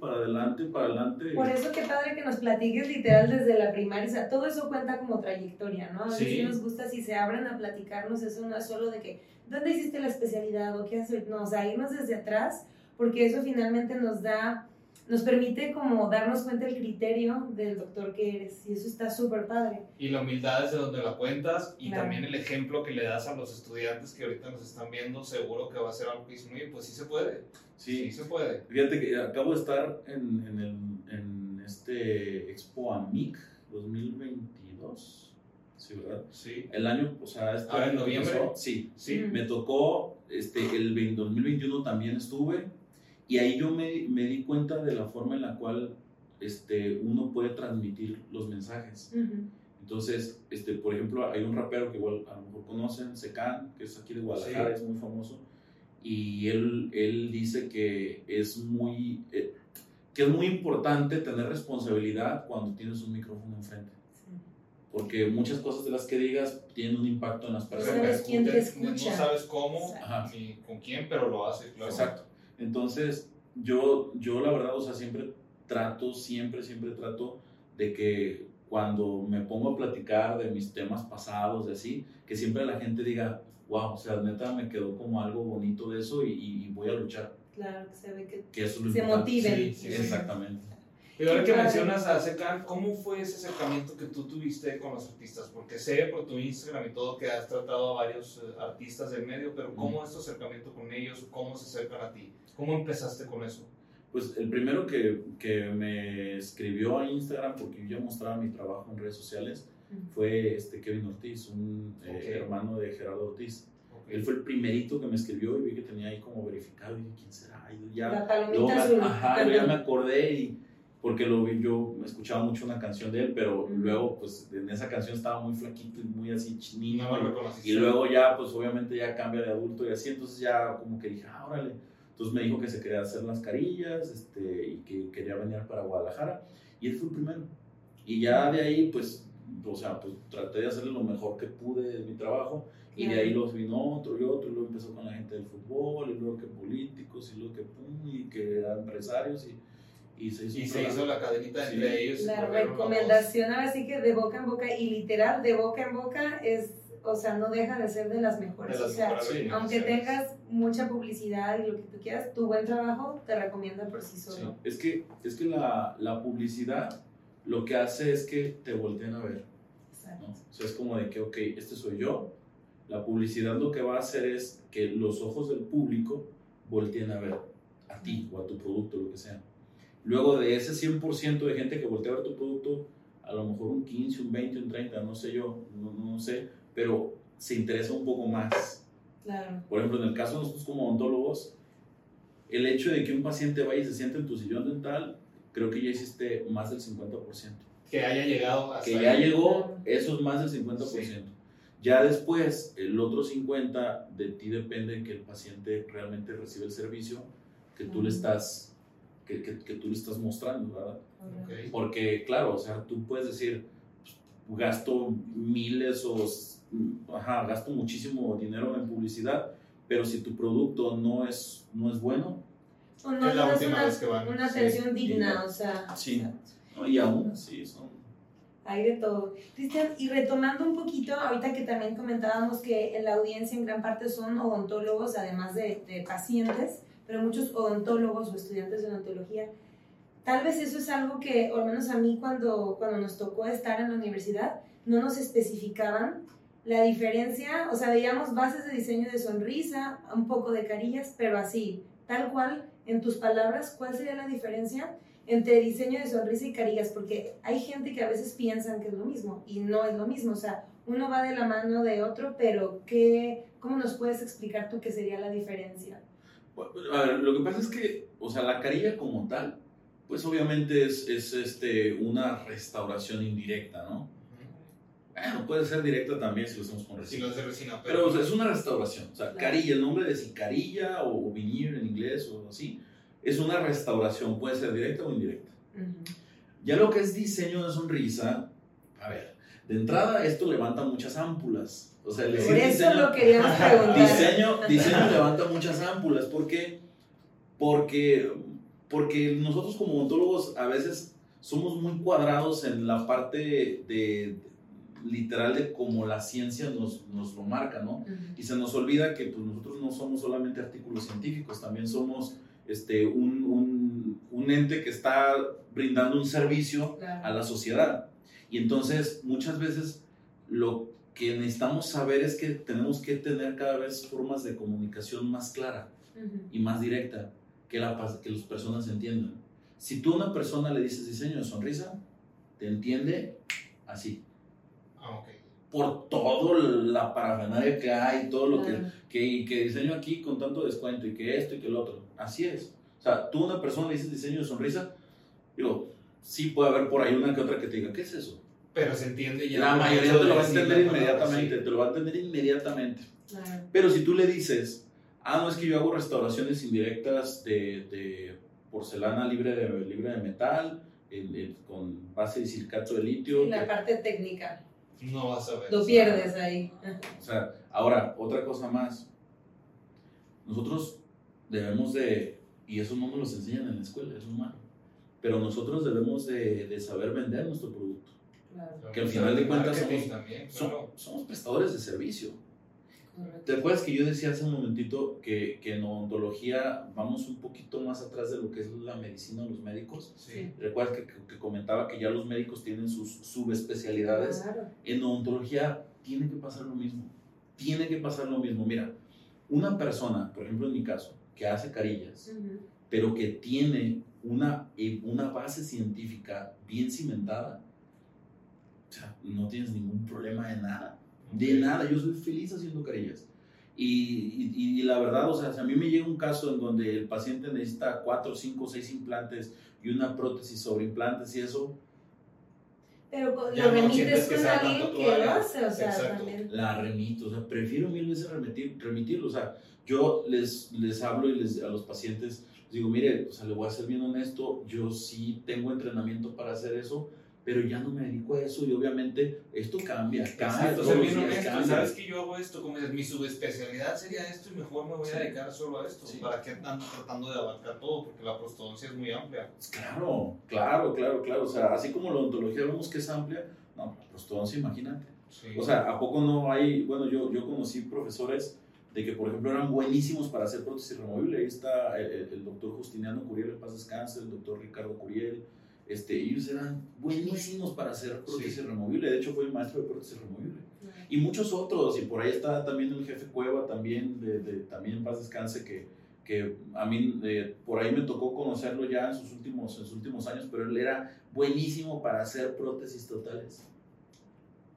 [SPEAKER 2] para adelante, para adelante.
[SPEAKER 3] Por eso qué padre que nos platiques literal desde la primaria, o sea, todo eso cuenta como trayectoria, ¿no? A veces sí. nos gusta si se abren a platicarnos, eso no es solo de que, ¿dónde hiciste la especialidad o qué haces? No, o sea, irnos desde atrás, porque eso finalmente nos da nos permite como darnos cuenta el criterio del doctor que eres y eso está súper padre.
[SPEAKER 1] Y la humildad es de donde la cuentas y también el ejemplo que le das a los estudiantes que ahorita nos están viendo, seguro que va a ser algo que dicen, oye, pues sí se puede. Sí, se puede.
[SPEAKER 2] Fíjate que acabo de estar en, en, el, en este Expo AMIC 2022. Sí, ¿verdad?
[SPEAKER 1] Sí.
[SPEAKER 2] El año, o sea, este
[SPEAKER 1] ah, en noviembre.
[SPEAKER 2] sí, sí. Me tocó, este, el 2021 también estuve y ahí yo me, me, di cuenta de la forma en la cual este, uno puede transmitir los mensajes. Entonces, este, por ejemplo, hay un rapero que igual a lo mejor conocen, Secan, que es aquí de Guadalajara, es muy famoso, y él, él dice que es muy, eh, que es muy importante tener responsabilidad cuando tienes un micrófono enfrente. Porque muchas cosas de las que digas tienen un impacto en las personas.
[SPEAKER 3] No sabes quién te escucha.
[SPEAKER 1] No sabes cómo ni con quién, pero lo hace, claro.
[SPEAKER 2] Exacto. Entonces, yo, yo la verdad, o sea, siempre trato, siempre, siempre trato de que cuando me pongo a platicar de mis temas pasados, de así, que siempre la gente diga, wow, o sea, neta me quedó como algo bonito de eso y, voy a luchar.
[SPEAKER 3] Claro, que se ve que,
[SPEAKER 2] que eso
[SPEAKER 3] se motive.
[SPEAKER 2] Sí, exactamente.
[SPEAKER 1] Pero ahora que mencionas a Secan, ¿cómo fue ese acercamiento que tú tuviste con los artistas? Porque sé por tu Instagram y todo que has tratado a varios eh, artistas del medio, pero ¿cómo es tu acercamiento con ellos? ¿Cómo se acercan a ti? ¿Cómo empezaste con eso?
[SPEAKER 2] Pues el primero que, que me escribió a Instagram, porque yo ya mostraba mi trabajo en redes sociales, fue este Kevin Ortiz, un eh, hermano de Gerardo Ortiz. Él fue el primerito que me escribió y vi que tenía ahí como verificado y dije, ¿quién será? Y ya,
[SPEAKER 3] La palomita azul.
[SPEAKER 2] Ajá, ya me acordé y porque lo vi, yo escuchaba mucho una canción de él, pero luego pues en esa canción estaba muy flaquito y muy así chinito. y, y luego ya pues obviamente ya cambia de adulto y así, entonces ya como que dije, ah, órale entonces me dijo que se quería hacer las carillas este, y que quería venir para Guadalajara. Y él fue el primero. Y ya de ahí, pues, o sea, pues traté de hacerle lo mejor que pude de mi trabajo. Y de ahí los vino otro y otro. Y luego empezó con la gente del fútbol, y luego que políticos, y luego que pum, y que empresarios. Y,
[SPEAKER 1] y se hizo, y se hizo la cadenita entre ellos.
[SPEAKER 3] La recomendación ahora sí que de boca en boca, y literal, de boca en boca es o sea, no deja de ser de las mejores. o sea, aunque tengas mucha publicidad y lo que tú quieras, tu buen trabajo te recomienda por sí solo.
[SPEAKER 2] Es que, es que la, la, publicidad lo que hace es que te volteen a ver. ¿no? O sea, es como de que, ok, este soy yo. La publicidad lo que va a hacer es que los ojos del público volteen a ver a ti o a tu producto, lo que sea. Luego de ese 100% de gente que voltea a ver tu producto, a lo mejor un 15, un 20, un 30, no sé yo, no, no sé, pero se interesa un poco más.
[SPEAKER 3] Claro.
[SPEAKER 2] Por ejemplo, en el caso de nosotros como odontólogos, el hecho de que un paciente vaya y se siente en tu sillón dental, creo que ya hiciste más del 50%.
[SPEAKER 1] Que haya llegado
[SPEAKER 2] hasta Que ya llegó, eso es más del 50%. Ya después, el otro 50% de ti depende de que el paciente realmente reciba el servicio que tú le estás, que, que, que tú le estás mostrando, ¿verdad? Porque, claro, o sea, tú puedes decir, pues, gasto miles o ajá, gasto muchísimo dinero en publicidad, pero si tu producto no es, no es bueno,
[SPEAKER 3] o no, es la última una, vez que van. Una atención digna, o sea.
[SPEAKER 2] Sí, y aún sí son.
[SPEAKER 3] Hay de todo. Cristian, y retomando un poquito, ahorita que también comentábamos que en la audiencia en gran parte son odontólogos, además de, de pacientes, pero muchos odontólogos o estudiantes de odontología. Tal vez eso es algo que, o al menos a mí cuando, cuando nos tocó estar en la universidad, no nos especificaban la diferencia, o sea, veíamos bases de diseño de sonrisa, un poco de carillas, pero así, tal cual, en tus palabras, ¿cuál sería la diferencia entre diseño de sonrisa y carillas, porque hay gente que a veces piensan que es lo mismo y no es lo mismo, o sea, uno va de la mano de otro, pero ¿qué, ¿cómo nos puedes explicar tú qué sería la diferencia?
[SPEAKER 2] A ver, lo que pasa es que, o sea, la carilla como tal, pues obviamente es, es este, una restauración indirecta, ¿no? Bueno, puede ser directa también si lo hacemos con resina.
[SPEAKER 1] Si lo resina,
[SPEAKER 2] pero, o sea, es una restauración. O sea, carilla, el nombre de si carilla o veneer en inglés o así, es una restauración, puede ser directa o indirecta. Ya lo que es diseño de sonrisa, a ver, de entrada esto levanta muchas ámpulas. O sea,
[SPEAKER 3] Por eso diseño, lo queríamos preguntar.
[SPEAKER 2] Diseño, diseño levanta muchas ámpulas. ¿Por qué? Porque, porque nosotros como odontólogos a veces somos muy cuadrados en la parte de, literal de cómo la ciencia nos, nos lo marca, ¿no? Y se nos olvida que pues, nosotros no somos solamente artículos científicos, también somos este, un, un, un ente que está brindando un servicio
[SPEAKER 3] Claro.
[SPEAKER 2] a la sociedad. Y entonces muchas veces lo que necesitamos saber es que tenemos que tener cada vez formas de comunicación más clara
[SPEAKER 3] Ujú.
[SPEAKER 2] y más directa que, la, que las personas entiendan. Si tú a una persona le dices diseño de sonrisa, te entiende así.
[SPEAKER 1] Ah, ok.
[SPEAKER 2] Por toda la parafernalia que hay, todo lo que,
[SPEAKER 3] Claro.
[SPEAKER 2] que, y que diseño aquí con tanto descuento y que esto y que el otro. Así es. O sea, tú a una persona le dices diseño de sonrisa, digo, sí puede haber por ahí una que otra que te diga, ¿qué es eso?
[SPEAKER 1] Pero se entiende ya.
[SPEAKER 2] La mayoría te lo va a entender inmediatamente,
[SPEAKER 1] sí.
[SPEAKER 2] te lo va a entender inmediatamente.
[SPEAKER 3] Claro.
[SPEAKER 2] Pero si tú le dices, ah, no es que yo hago restauraciones indirectas de, de porcelana libre de, libre de metal, el- el- con base de silicato de litio.
[SPEAKER 3] Y la
[SPEAKER 2] que-
[SPEAKER 3] parte técnica,
[SPEAKER 1] No vas a ver.
[SPEAKER 3] lo pierdes ahí.
[SPEAKER 2] o sea, ahora, otra cosa más. Nosotros debemos de, y eso no nos lo enseñan en la escuela, eso es malo, pero nosotros debemos de, de saber vender nuestro producto.
[SPEAKER 3] Claro,
[SPEAKER 2] que al final de cuentas somos-
[SPEAKER 1] también, claro.
[SPEAKER 2] somos prestadores de servicio.
[SPEAKER 3] Correcto.
[SPEAKER 2] ¿Te acuerdas que yo decía hace un momentito que, que en odontología vamos un poquito más atrás de lo que es la medicina o los médicos?
[SPEAKER 1] Sí.
[SPEAKER 2] ¿Recuerdas que, que- que comentaba que ya los médicos tienen sus subespecialidades?
[SPEAKER 3] Claro.
[SPEAKER 2] En odontología tiene que pasar lo mismo. Tiene que pasar lo mismo. Mira, una persona, por ejemplo en mi caso, que hace carillas,
[SPEAKER 3] Ujú.
[SPEAKER 2] pero que tiene una, eh, una base científica bien cimentada, o sea, no tienes ningún problema de nada. De nada, yo soy feliz haciendo carillas. Y, y- y la verdad, o sea, si a mí me llega un caso en donde el paciente necesita 4, 5, 6 implantes y una prótesis sobre implantes y eso,
[SPEAKER 3] Pero
[SPEAKER 1] Ya
[SPEAKER 3] lo
[SPEAKER 1] no
[SPEAKER 3] remites
[SPEAKER 1] que
[SPEAKER 3] con
[SPEAKER 1] sea
[SPEAKER 3] alguien que lo hace, o sea,
[SPEAKER 1] Exacto.
[SPEAKER 3] también.
[SPEAKER 2] la remito. O sea, prefiero mil veces remitir, remitirlo. O sea, yo les, les hablo y les, a los pacientes les digo, mire, o sea, le voy a ser bien honesto, yo sí tengo entrenamiento para hacer eso, pero ya no me dedico a eso y obviamente esto cambia, cambia,
[SPEAKER 1] Exacto,
[SPEAKER 2] todos
[SPEAKER 1] ser
[SPEAKER 2] los
[SPEAKER 1] bien
[SPEAKER 2] días cambia.
[SPEAKER 1] sabes que yo hago esto, como dices, mi subespecialidad sería esto y mejor me voy a dedicar solo a esto.
[SPEAKER 2] Sí.
[SPEAKER 1] ¿Para qué ando tratando de abarcar todo? Porque la prostodoncia es muy amplia.
[SPEAKER 2] Claro, claro, claro, claro. O sea, así como la odontología vemos que es amplia, no, la prostodoncia, imagínate.
[SPEAKER 1] Sí.
[SPEAKER 2] O sea, ¿a poco no hay? Bueno, yo, yo conocí profesores de que, por ejemplo, eran buenísimos para hacer prótesis removible. Ahí está el, el- el doctor Justiniano Curiel, en paz descanse, el doctor Ricardo Curiel. Este, ellos eran buenísimos para hacer prótesis
[SPEAKER 1] Sí.
[SPEAKER 2] removible. De hecho, fue el maestro de prótesis removible. Y muchos otros. Y por ahí está también el jefe Cueva, también, de, de- también en paz descanse, que, que a mí eh, por ahí me tocó conocerlo ya en sus, últimos, en sus últimos años, pero él era buenísimo para hacer prótesis totales.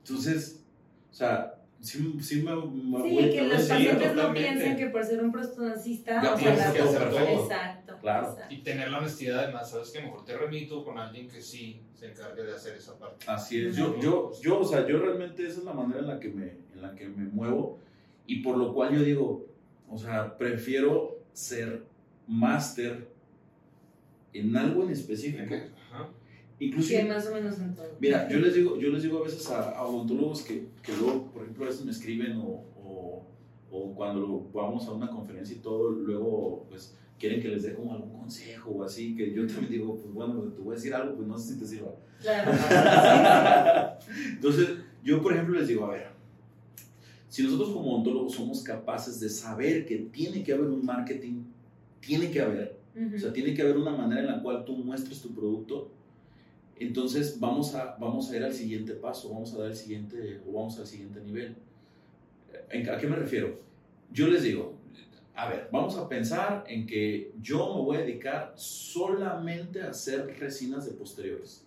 [SPEAKER 2] Entonces, o sea, sí, sí me, me
[SPEAKER 3] Sí,
[SPEAKER 2] voy-
[SPEAKER 3] que los pacientes no piensen que por ser un prostodoncista,
[SPEAKER 2] Ya
[SPEAKER 3] o sea,
[SPEAKER 2] que hacer
[SPEAKER 1] todo.
[SPEAKER 3] Exacto.
[SPEAKER 2] Claro.
[SPEAKER 3] exacto.
[SPEAKER 1] Y tener la honestidad, además, sabes que mejor te remito con alguien que sí se encargue de hacer esa parte.
[SPEAKER 2] Así es, yo, yo, yo, o sea, yo realmente esa es la manera en la que me, en la que me muevo y por lo cual yo digo, o sea, prefiero ser máster en algo en específico.
[SPEAKER 1] Ajá.
[SPEAKER 2] Inclusive,
[SPEAKER 3] más o menos en todo.
[SPEAKER 2] Mira, yo les digo, yo les digo a veces a, a odontólogos que, que luego, por ejemplo, a veces me escriben o, o, o cuando vamos a una conferencia y todo, luego pues quieren que les dé como algún consejo o así, que yo también digo, pues bueno, te voy a decir algo, pues no sé si te sirva.
[SPEAKER 3] Claro.
[SPEAKER 2] Entonces, yo por ejemplo les digo, a ver, si nosotros como odontólogos somos capaces de saber que tiene que haber un marketing, tiene que haber,
[SPEAKER 3] Ujú.
[SPEAKER 2] o sea, tiene que haber una manera en la cual tú muestres tu producto. Entonces vamos a, vamos a ir al siguiente paso, vamos a dar el siguiente o vamos al siguiente nivel. ¿En- ¿A qué me refiero? Yo les digo, a ver, vamos a pensar en que yo me voy a dedicar solamente a hacer resinas de posteriores.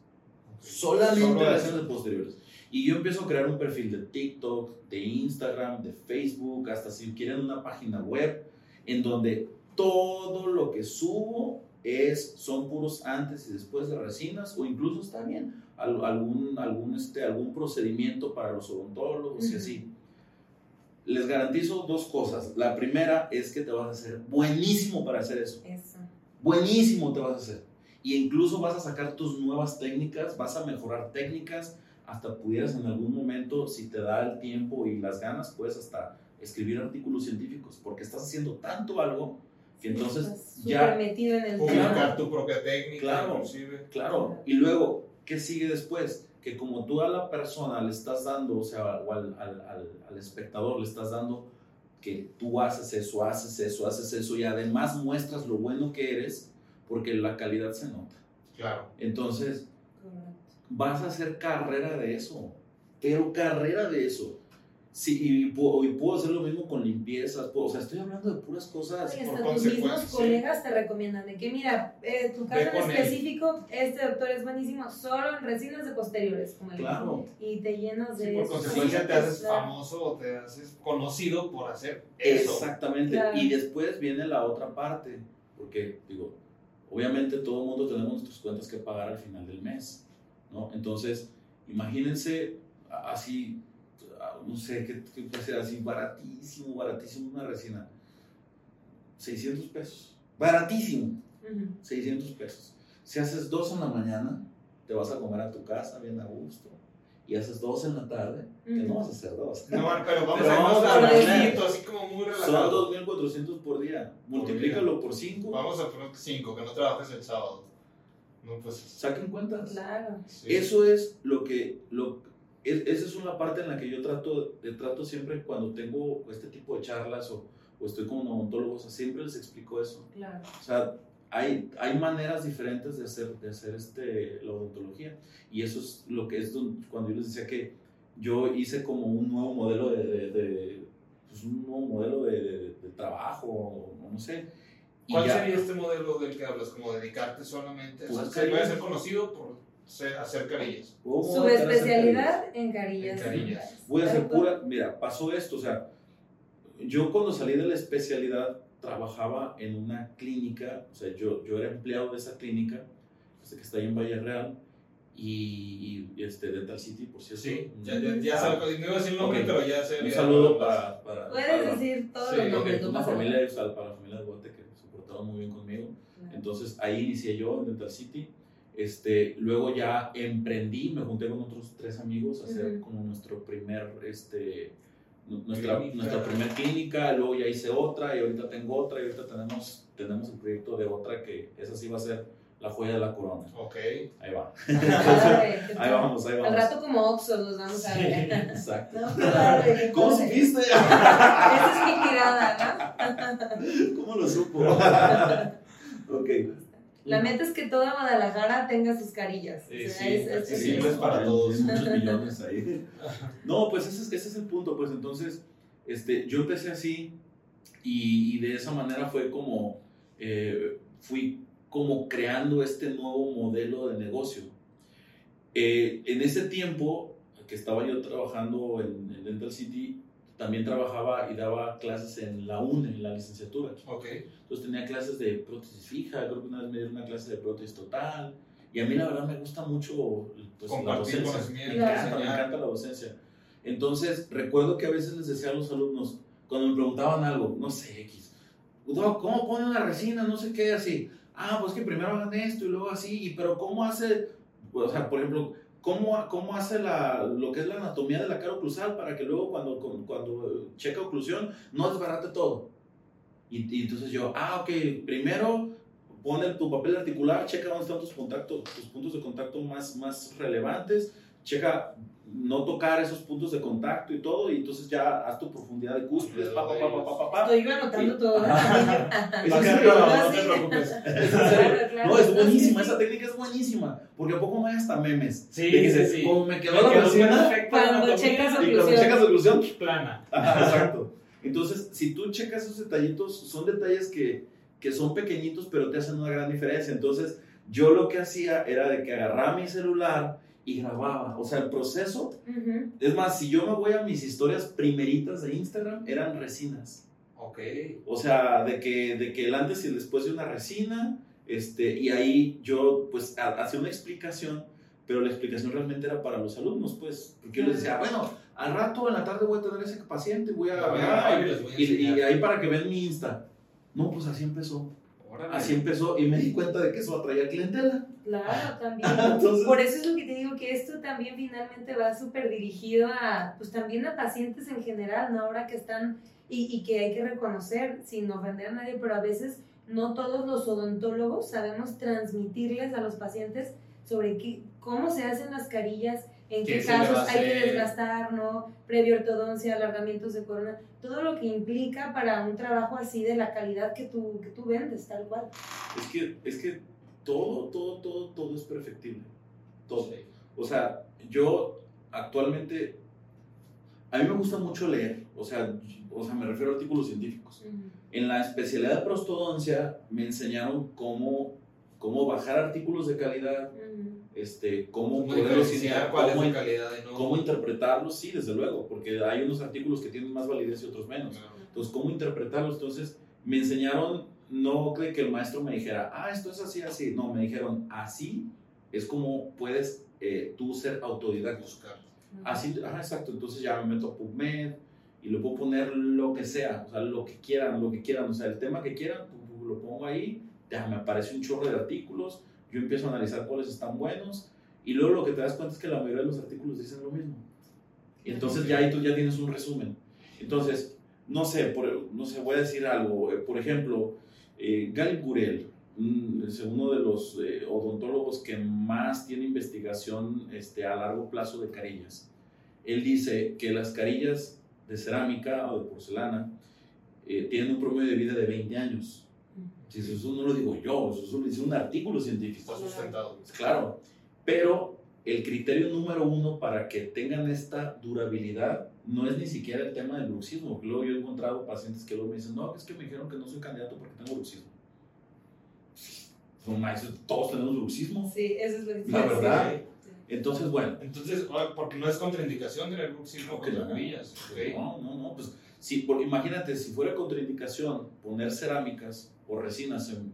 [SPEAKER 2] Solamente a resinas de posteriores. Y yo empiezo a crear un perfil de TikTok, de Instagram, de Facebook, hasta si quieren una página web, en donde todo lo que subo es, son puros antes y después de resinas, o incluso está bien, al- algún, algún, este, algún procedimiento para los odontólogos y
[SPEAKER 3] Ujú.
[SPEAKER 2] así. Les garantizo dos cosas. La primera es que te vas a hacer buenísimo para hacer eso.
[SPEAKER 3] Eso.
[SPEAKER 2] Buenísimo te vas a hacer. Y incluso vas a sacar tus nuevas técnicas, vas a mejorar técnicas, hasta pudieras en algún momento, si te da el tiempo y las ganas, puedes hasta escribir artículos científicos, porque estás haciendo tanto algo que entonces
[SPEAKER 3] Estás
[SPEAKER 2] ya
[SPEAKER 3] metido en el
[SPEAKER 1] Publicar tu propia técnica,
[SPEAKER 2] Claro.
[SPEAKER 1] inclusive.
[SPEAKER 2] Claro, y luego, ¿qué sigue después? Que como tú a la persona le estás dando, o sea, o al, al, al, al espectador le estás dando que tú haces eso, haces eso, haces eso, y además muestras lo bueno que eres, porque la calidad se nota.
[SPEAKER 1] Claro.
[SPEAKER 2] Entonces,
[SPEAKER 3] Correcto.
[SPEAKER 2] vas a hacer carrera de eso, pero carrera de eso. Sí, y, puedo, y puedo hacer lo mismo con limpiezas, puedo- o sea, estoy hablando de puras cosas.
[SPEAKER 3] Y
[SPEAKER 1] por
[SPEAKER 3] hasta tus mismos colegas te recomiendan de que, mira, eh, tu caso en
[SPEAKER 1] con él.
[SPEAKER 3] específico, este doctor es buenísimo solo en resinas de posteriores, como el
[SPEAKER 2] Claro.
[SPEAKER 3] Y te llenas de
[SPEAKER 1] Sí, por consecuencia
[SPEAKER 3] Sí,
[SPEAKER 1] te haces
[SPEAKER 3] claro.
[SPEAKER 1] famoso o te haces conocido por hacer eso.
[SPEAKER 2] Exactamente.
[SPEAKER 3] Claro.
[SPEAKER 2] Y después viene la otra parte, porque digo, obviamente todo el mundo tenemos nuestras cuentas que pagar al final del mes, ¿no? Entonces, imagínense así, no sé, qué qué puede ser así, baratísimo, baratísimo una resina. 600 pesos. Baratísimo,
[SPEAKER 3] Ujú.
[SPEAKER 2] 600 pesos. Si haces dos en la mañana, te vas a comer a tu casa bien a gusto. Y haces dos en la tarde, que no vas a hacer dos.
[SPEAKER 1] No, pero vamos
[SPEAKER 2] Pero
[SPEAKER 1] a
[SPEAKER 2] vamos
[SPEAKER 1] bajito, así como muy
[SPEAKER 2] Son
[SPEAKER 1] relajado.
[SPEAKER 2] 2.400 por día. Multiplícalo por 5.
[SPEAKER 1] Vamos a poner 5, que no trabajes el sábado. No, pues.
[SPEAKER 2] Saquen cuentas.
[SPEAKER 3] Claro.
[SPEAKER 1] sí.
[SPEAKER 2] Eso es lo que, lo, es, esa es una parte en la que yo trato, eh, trato siempre cuando tengo este tipo de charlas o, o estoy con odontólogos, o sea, siempre les explico eso.
[SPEAKER 3] Claro.
[SPEAKER 2] O sea, hay, hay maneras diferentes de hacer, de hacer este, la odontología y eso es lo que es don- cuando yo les decía que yo hice como un nuevo modelo de, de- de- pues un nuevo modelo de, de- de trabajo, no sé.
[SPEAKER 1] ¿Cuál
[SPEAKER 2] ya-
[SPEAKER 1] sería este modelo del que hablas? Como dedicarte solamente.
[SPEAKER 2] Pues
[SPEAKER 1] o sea, puede ser conocido por hacer carillas.
[SPEAKER 2] ¿Cómo
[SPEAKER 3] Su especialidad en carillas.
[SPEAKER 1] En carillas.
[SPEAKER 2] Voy a hacer pura, mira, pasó esto, o sea, yo cuando salí de la especialidad trabajaba en una clínica, o sea, yo, yo era empleado de esa clínica, este, que está ahí en Valle Real, y, y, este, Dental City, por cierto.
[SPEAKER 1] Sí, ya, ya, ya sabes, no iba a decir el nombre,
[SPEAKER 2] Ok.
[SPEAKER 1] pero ya sé.
[SPEAKER 2] Un saludo para, para,
[SPEAKER 3] Puedes
[SPEAKER 2] para-
[SPEAKER 3] decir todo
[SPEAKER 1] Sí,
[SPEAKER 3] lo que tú
[SPEAKER 2] una
[SPEAKER 3] pasas.
[SPEAKER 2] familia de, o sea, para la familia de Guate que se portaron muy bien conmigo. Entonces ahí inicié yo en Dental City. Este, luego ya emprendí, me junté con otros tres amigos a hacer como nuestro primer, este, nu- nuestra,
[SPEAKER 1] Clínica.
[SPEAKER 2] nuestra primer clínica, luego ya hice otra y ahorita tengo otra y ahorita tenemos, tenemos el proyecto de otra que esa sí va a ser la joya de la corona.
[SPEAKER 1] Ok.
[SPEAKER 2] Ahí va. Ahí vamos, ahí
[SPEAKER 3] Al
[SPEAKER 2] vamos.
[SPEAKER 3] rato como Oxxo los vamos a ver.
[SPEAKER 2] Exacto.
[SPEAKER 3] No, padre,
[SPEAKER 2] ¿Cómo supiste?
[SPEAKER 3] Esa es mi tirada,
[SPEAKER 2] ¿Cómo lo supo? ok.
[SPEAKER 3] La meta es que toda Guadalajara tenga sus carillas. O
[SPEAKER 1] Sí,
[SPEAKER 3] sea,
[SPEAKER 1] sí,
[SPEAKER 3] es- es-
[SPEAKER 1] para todos.
[SPEAKER 2] Muchos millones ahí. No, pues ese es, ese es el punto. Pues entonces, este, yo empecé así y, y de esa manera fue como, eh, fui como creando este nuevo modelo de negocio. Eh, en ese tiempo que estaba yo trabajando en, en Dental City, también trabajaba y daba clases en la UNE, en la licenciatura.
[SPEAKER 1] Ok.
[SPEAKER 2] Entonces tenía clases de prótesis fija, creo que una vez me dieron una clase de prótesis total. Y a mí la verdad me gusta mucho pues, la docencia.
[SPEAKER 1] conocimiento,
[SPEAKER 2] Me encanta, me encanta la docencia. Entonces recuerdo que a veces les decía a los alumnos, cuando me preguntaban algo, no sé, X, "Doc, ¿cómo pone una resina? No sé qué, así. Ah, pues que primero hagan esto y luego así. Y, pero ¿cómo hace, o sea, por ejemplo, ¿Cómo, cómo hace la, lo que es la anatomía de la cara oclusal para que luego cuando, cuando checa oclusión no desbarate todo? Y, y entonces yo, ah, ok, primero pone tu papel articular, checa dónde están tus contactos, tus puntos de contacto más, más relevantes, checa no tocar esos puntos de contacto y todo, y entonces ya haz tu profundidad de cúspides, pa, pa, pa, pa, pa, pa, pa.
[SPEAKER 3] Estoy anotando todo.
[SPEAKER 1] No te preocupes.
[SPEAKER 2] No, es buenísima,
[SPEAKER 3] sí.
[SPEAKER 2] esa técnica es buenísima, porque a poco no hay hasta memes.
[SPEAKER 1] Sí,
[SPEAKER 2] que
[SPEAKER 1] sí, sí.
[SPEAKER 2] Como me quedó
[SPEAKER 1] Me
[SPEAKER 2] la
[SPEAKER 1] la
[SPEAKER 3] Cuando checas
[SPEAKER 2] y cuando
[SPEAKER 3] oclusión.
[SPEAKER 2] checas oclusión,
[SPEAKER 1] plana.
[SPEAKER 2] Exacto. Entonces, si tú checas esos detallitos, son detalles que, que son pequeñitos, pero te hacen una gran diferencia. Entonces, yo lo que hacía era de que agarraba mi celular y grababa. O sea, el proceso. Es más, si yo me voy a mis historias primeritas de Instagram, eran resinas.
[SPEAKER 1] Ok.
[SPEAKER 2] O sea, de que, de que el antes y el después de una resina, este, y ahí yo pues ha- hacía una explicación, pero la explicación realmente era para los alumnos, pues, porque yo les decía, bueno, al rato en la tarde voy a tener ese paciente, voy a...
[SPEAKER 1] La voy a
[SPEAKER 2] ah,
[SPEAKER 1] grabar y voy a
[SPEAKER 2] y, y ahí para que vean mi Insta. No, pues así empezó.
[SPEAKER 1] Órale.
[SPEAKER 2] Así empezó y me di cuenta de que eso atraía clientela.
[SPEAKER 3] Claro, también.
[SPEAKER 2] Entonces-
[SPEAKER 3] Por eso es lo que te digo, que esto también finalmente va súper dirigido a, pues también a pacientes en general, ¿no? Ahora que están, y, y que hay que reconocer, sin ofender a nadie, pero a veces no todos los odontólogos sabemos transmitirles a los pacientes sobre qué, cómo se hacen las carillas, en
[SPEAKER 1] ¿Qué
[SPEAKER 3] casos hay que desgastar, ¿no? Previa ortodoncia, alargamientos de corona, todo lo que implica para un trabajo así de la calidad que tú, que tú vendes, tal cual.
[SPEAKER 2] Es que, es que todo, todo, todo, todo es perfectible. Todo.
[SPEAKER 1] Sí.
[SPEAKER 2] O sea, yo actualmente, a mí me gusta mucho leer, o sea, o sea, me refiero a artículos científicos. En la especialidad de prostodoncia me enseñaron cómo, cómo bajar artículos de calidad, este, cómo,
[SPEAKER 1] ¿Cómo
[SPEAKER 2] poderlos
[SPEAKER 1] diferenciar cuál es
[SPEAKER 2] cómo,
[SPEAKER 1] de calidad y no?
[SPEAKER 2] cómo interpretarlos, sí, desde luego, porque hay unos artículos que tienen más validez y otros menos. Entonces, ¿cómo interpretarlos? Entonces, me enseñaron, no de que el maestro me dijera, ah, esto es así, así. No, me dijeron, así es como puedes eh, tú ser autodidacta.
[SPEAKER 1] Buscar.
[SPEAKER 2] Así, ajá, exacto. Entonces ya me meto a PubMed y le puedo poner lo que sea, o sea, lo que quieran, lo que quieran, o sea, el tema que quieran, lo pongo ahí, ya me aparece un chorro de artículos, yo empiezo a analizar cuáles están buenos y luego lo que te das cuenta es que la mayoría de los artículos dicen lo mismo. Y entonces ya ahí tú ya tienes un resumen. Entonces, no sé, por, no sé, voy a decir algo. eh, Por ejemplo, eh, Gal Gurel, un- es uno de los eh, odontólogos que más tiene investigación este, a largo plazo de carillas. Él dice que las carillas de cerámica o de porcelana eh, tienen un promedio de vida de 20 años. Si eso no lo digo yo, eso lo dice un artículo científico.
[SPEAKER 1] Está sustentado.
[SPEAKER 2] Claro, pero el criterio número uno para que tengan esta durabilidad no es ni siquiera el tema del bruxismo. Luego yo he encontrado pacientes que luego me dicen, no, es que me dijeron que no soy candidato porque tengo bruxismo. No manches, todos tenemos bruxismo.
[SPEAKER 3] Sí, eso es lo que
[SPEAKER 2] La verdad.
[SPEAKER 3] Sí.
[SPEAKER 2] Entonces, bueno,
[SPEAKER 1] Entonces, ah, porque no es contraindicación tener bruxismo con las
[SPEAKER 2] no.
[SPEAKER 1] carillas. ok.
[SPEAKER 2] no, no, no, pues si, por- imagínate, si fuera contraindicación poner cerámicas o resinas, en-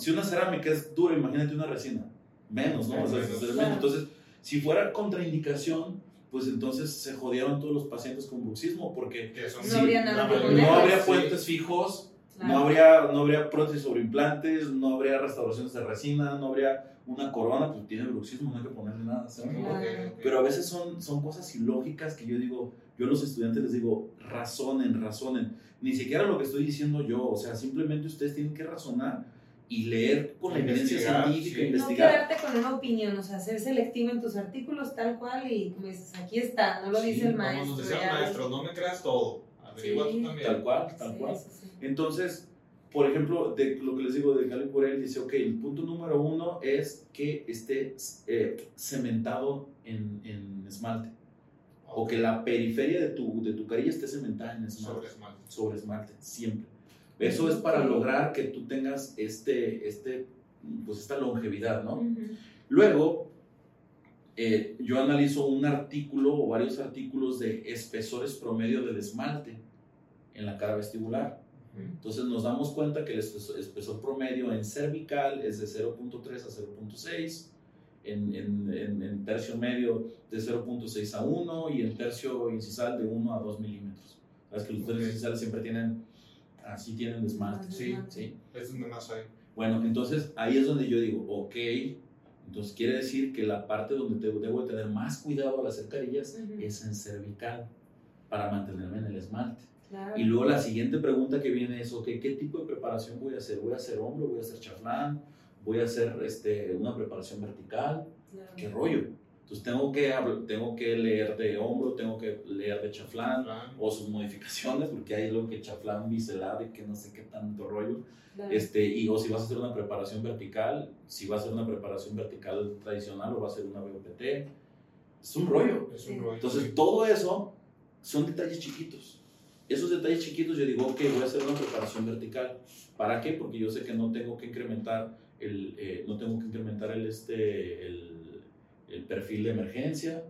[SPEAKER 2] si una cerámica es dura, imagínate una resina, menos, ¿no? O sea,
[SPEAKER 1] Menos.
[SPEAKER 2] menos. Entonces, si fuera contraindicación, pues entonces se jodieron todos los pacientes con bruxismo porque
[SPEAKER 1] son-
[SPEAKER 3] No
[SPEAKER 2] Sí,
[SPEAKER 3] habría nada
[SPEAKER 2] no habría
[SPEAKER 1] Sí.
[SPEAKER 2] puentes fijos,
[SPEAKER 3] Claro.
[SPEAKER 2] no habría, no habría prótesis sobre implantes, no habría restauraciones de resina, no habría una corona, pues tiene bruxismo, no hay que ponerle nada.
[SPEAKER 3] Claro.
[SPEAKER 2] Pero a veces son, son cosas ilógicas que yo digo, yo a los estudiantes les digo, razonen, razonen. Ni siquiera lo que estoy diciendo yo, o sea, simplemente ustedes tienen que razonar y leer con la evidencia científica,
[SPEAKER 1] sí.
[SPEAKER 3] No
[SPEAKER 2] investigar.
[SPEAKER 3] quedarte con una opinión, o sea, ser selectivo en tus artículos tal cual y como dices, aquí está, no lo dice
[SPEAKER 1] Sí,
[SPEAKER 3] el
[SPEAKER 1] como
[SPEAKER 3] maestro.
[SPEAKER 1] nos decía el maestro, no me creas todo. Averigua
[SPEAKER 3] Sí.
[SPEAKER 1] tú también.
[SPEAKER 2] Tal cual, tal
[SPEAKER 3] Sí,
[SPEAKER 2] cual.
[SPEAKER 3] sí, sí.
[SPEAKER 2] Entonces, por ejemplo, de lo que les digo de Galen Burel, dice, ok, el punto número uno es que esté eh, cementado en, en esmalte. O que la periferia de tu, de tu carilla esté cementada en esmalte.
[SPEAKER 1] Sobre esmalte.
[SPEAKER 2] sobre esmalte, siempre. Eso es para lograr que tú tengas este, este, pues esta longevidad, ¿no?
[SPEAKER 3] Ujú.
[SPEAKER 2] Luego, eh, yo analizo un artículo o varios artículos de espesores promedio del esmalte en la cara vestibular. Entonces nos damos cuenta que el espeso- espesor promedio en cervical es de 0.3 a 0.6, en, en, en, en tercio medio de 0.6 a 1 y en tercio incisal de 1 a 2 milímetros. Sabes que los tercios
[SPEAKER 1] Ok.
[SPEAKER 2] incisales siempre tienen, así tienen esmalte.
[SPEAKER 1] Sí,
[SPEAKER 2] ¿sí?
[SPEAKER 1] Es donde más hay.
[SPEAKER 2] Bueno, entonces ahí es donde yo digo, ok, entonces quiere decir que la parte donde te- debo de tener más cuidado al hacer carillas
[SPEAKER 3] Ujú.
[SPEAKER 2] es en cervical para mantenerme en el esmalte.
[SPEAKER 3] Claro.
[SPEAKER 2] Y luego la siguiente pregunta que viene es, ok, ¿qué tipo de preparación voy a hacer? ¿Voy a hacer hombro? ¿Voy a hacer chaflán? ¿Voy a hacer este, una preparación vertical?
[SPEAKER 3] Claro.
[SPEAKER 2] ¿Qué rollo? Entonces tengo que, tengo que leer de hombro, tengo que leer de chaflán
[SPEAKER 1] Plan.
[SPEAKER 2] o sus modificaciones, porque hay lo que chaflán biselado y que no sé qué tanto rollo.
[SPEAKER 3] Claro.
[SPEAKER 2] Este, y, o si vas a hacer una preparación vertical, si va a ser una preparación vertical tradicional o va a ser una BOPT. Es un rollo.
[SPEAKER 1] Es un rollo.
[SPEAKER 2] Entonces,
[SPEAKER 1] sí.
[SPEAKER 2] todo eso son detalles chiquitos. esos detalles chiquitos yo digo, ok, voy a hacer una preparación vertical. ¿Para qué? Porque yo sé que no tengo que incrementar el, eh, no tengo que incrementar el, este, el, el perfil de emergencia.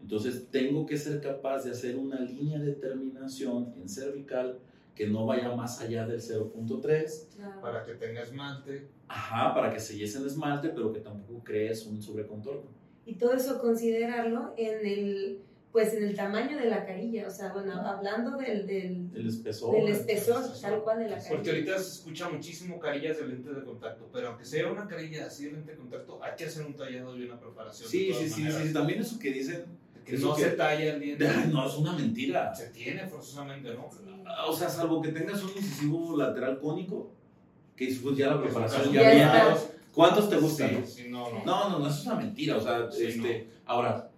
[SPEAKER 2] Entonces tengo que ser capaz de hacer una línea de terminación en cervical que no vaya más allá del 0.3.
[SPEAKER 3] Claro.
[SPEAKER 1] Para que tenga esmalte.
[SPEAKER 2] Ajá, para que se en esmalte, pero que tampoco crees un sobrecontorno.
[SPEAKER 3] Y todo eso considerarlo en el, pues en el tamaño de la carilla, o sea, bueno, hablando del, del,
[SPEAKER 2] El espesor.
[SPEAKER 3] del espesor,
[SPEAKER 1] espesor.
[SPEAKER 3] tal cual de la
[SPEAKER 1] Porque
[SPEAKER 3] carilla.
[SPEAKER 1] ahorita se escucha muchísimo carillas de lentes de contacto, pero aunque sea una carilla así de lente de contacto, hay que hacer un tallado y una preparación.
[SPEAKER 2] Sí, sí, sí, sí, también eso que dicen,
[SPEAKER 1] Que no
[SPEAKER 2] que-
[SPEAKER 1] se talla el diente.
[SPEAKER 2] no, es una mentira.
[SPEAKER 1] Se tiene forzosamente, ¿no?
[SPEAKER 3] Sí.
[SPEAKER 2] O sea, salvo que tengas un incisivo lateral cónico, que después ya la preparación
[SPEAKER 3] Ya
[SPEAKER 2] ya. ¿Cuántos te gustan?
[SPEAKER 1] Sí, sí, no, no.
[SPEAKER 2] No, no, no, eso es una mentira. O sea,
[SPEAKER 1] Sí,
[SPEAKER 2] este, ahora,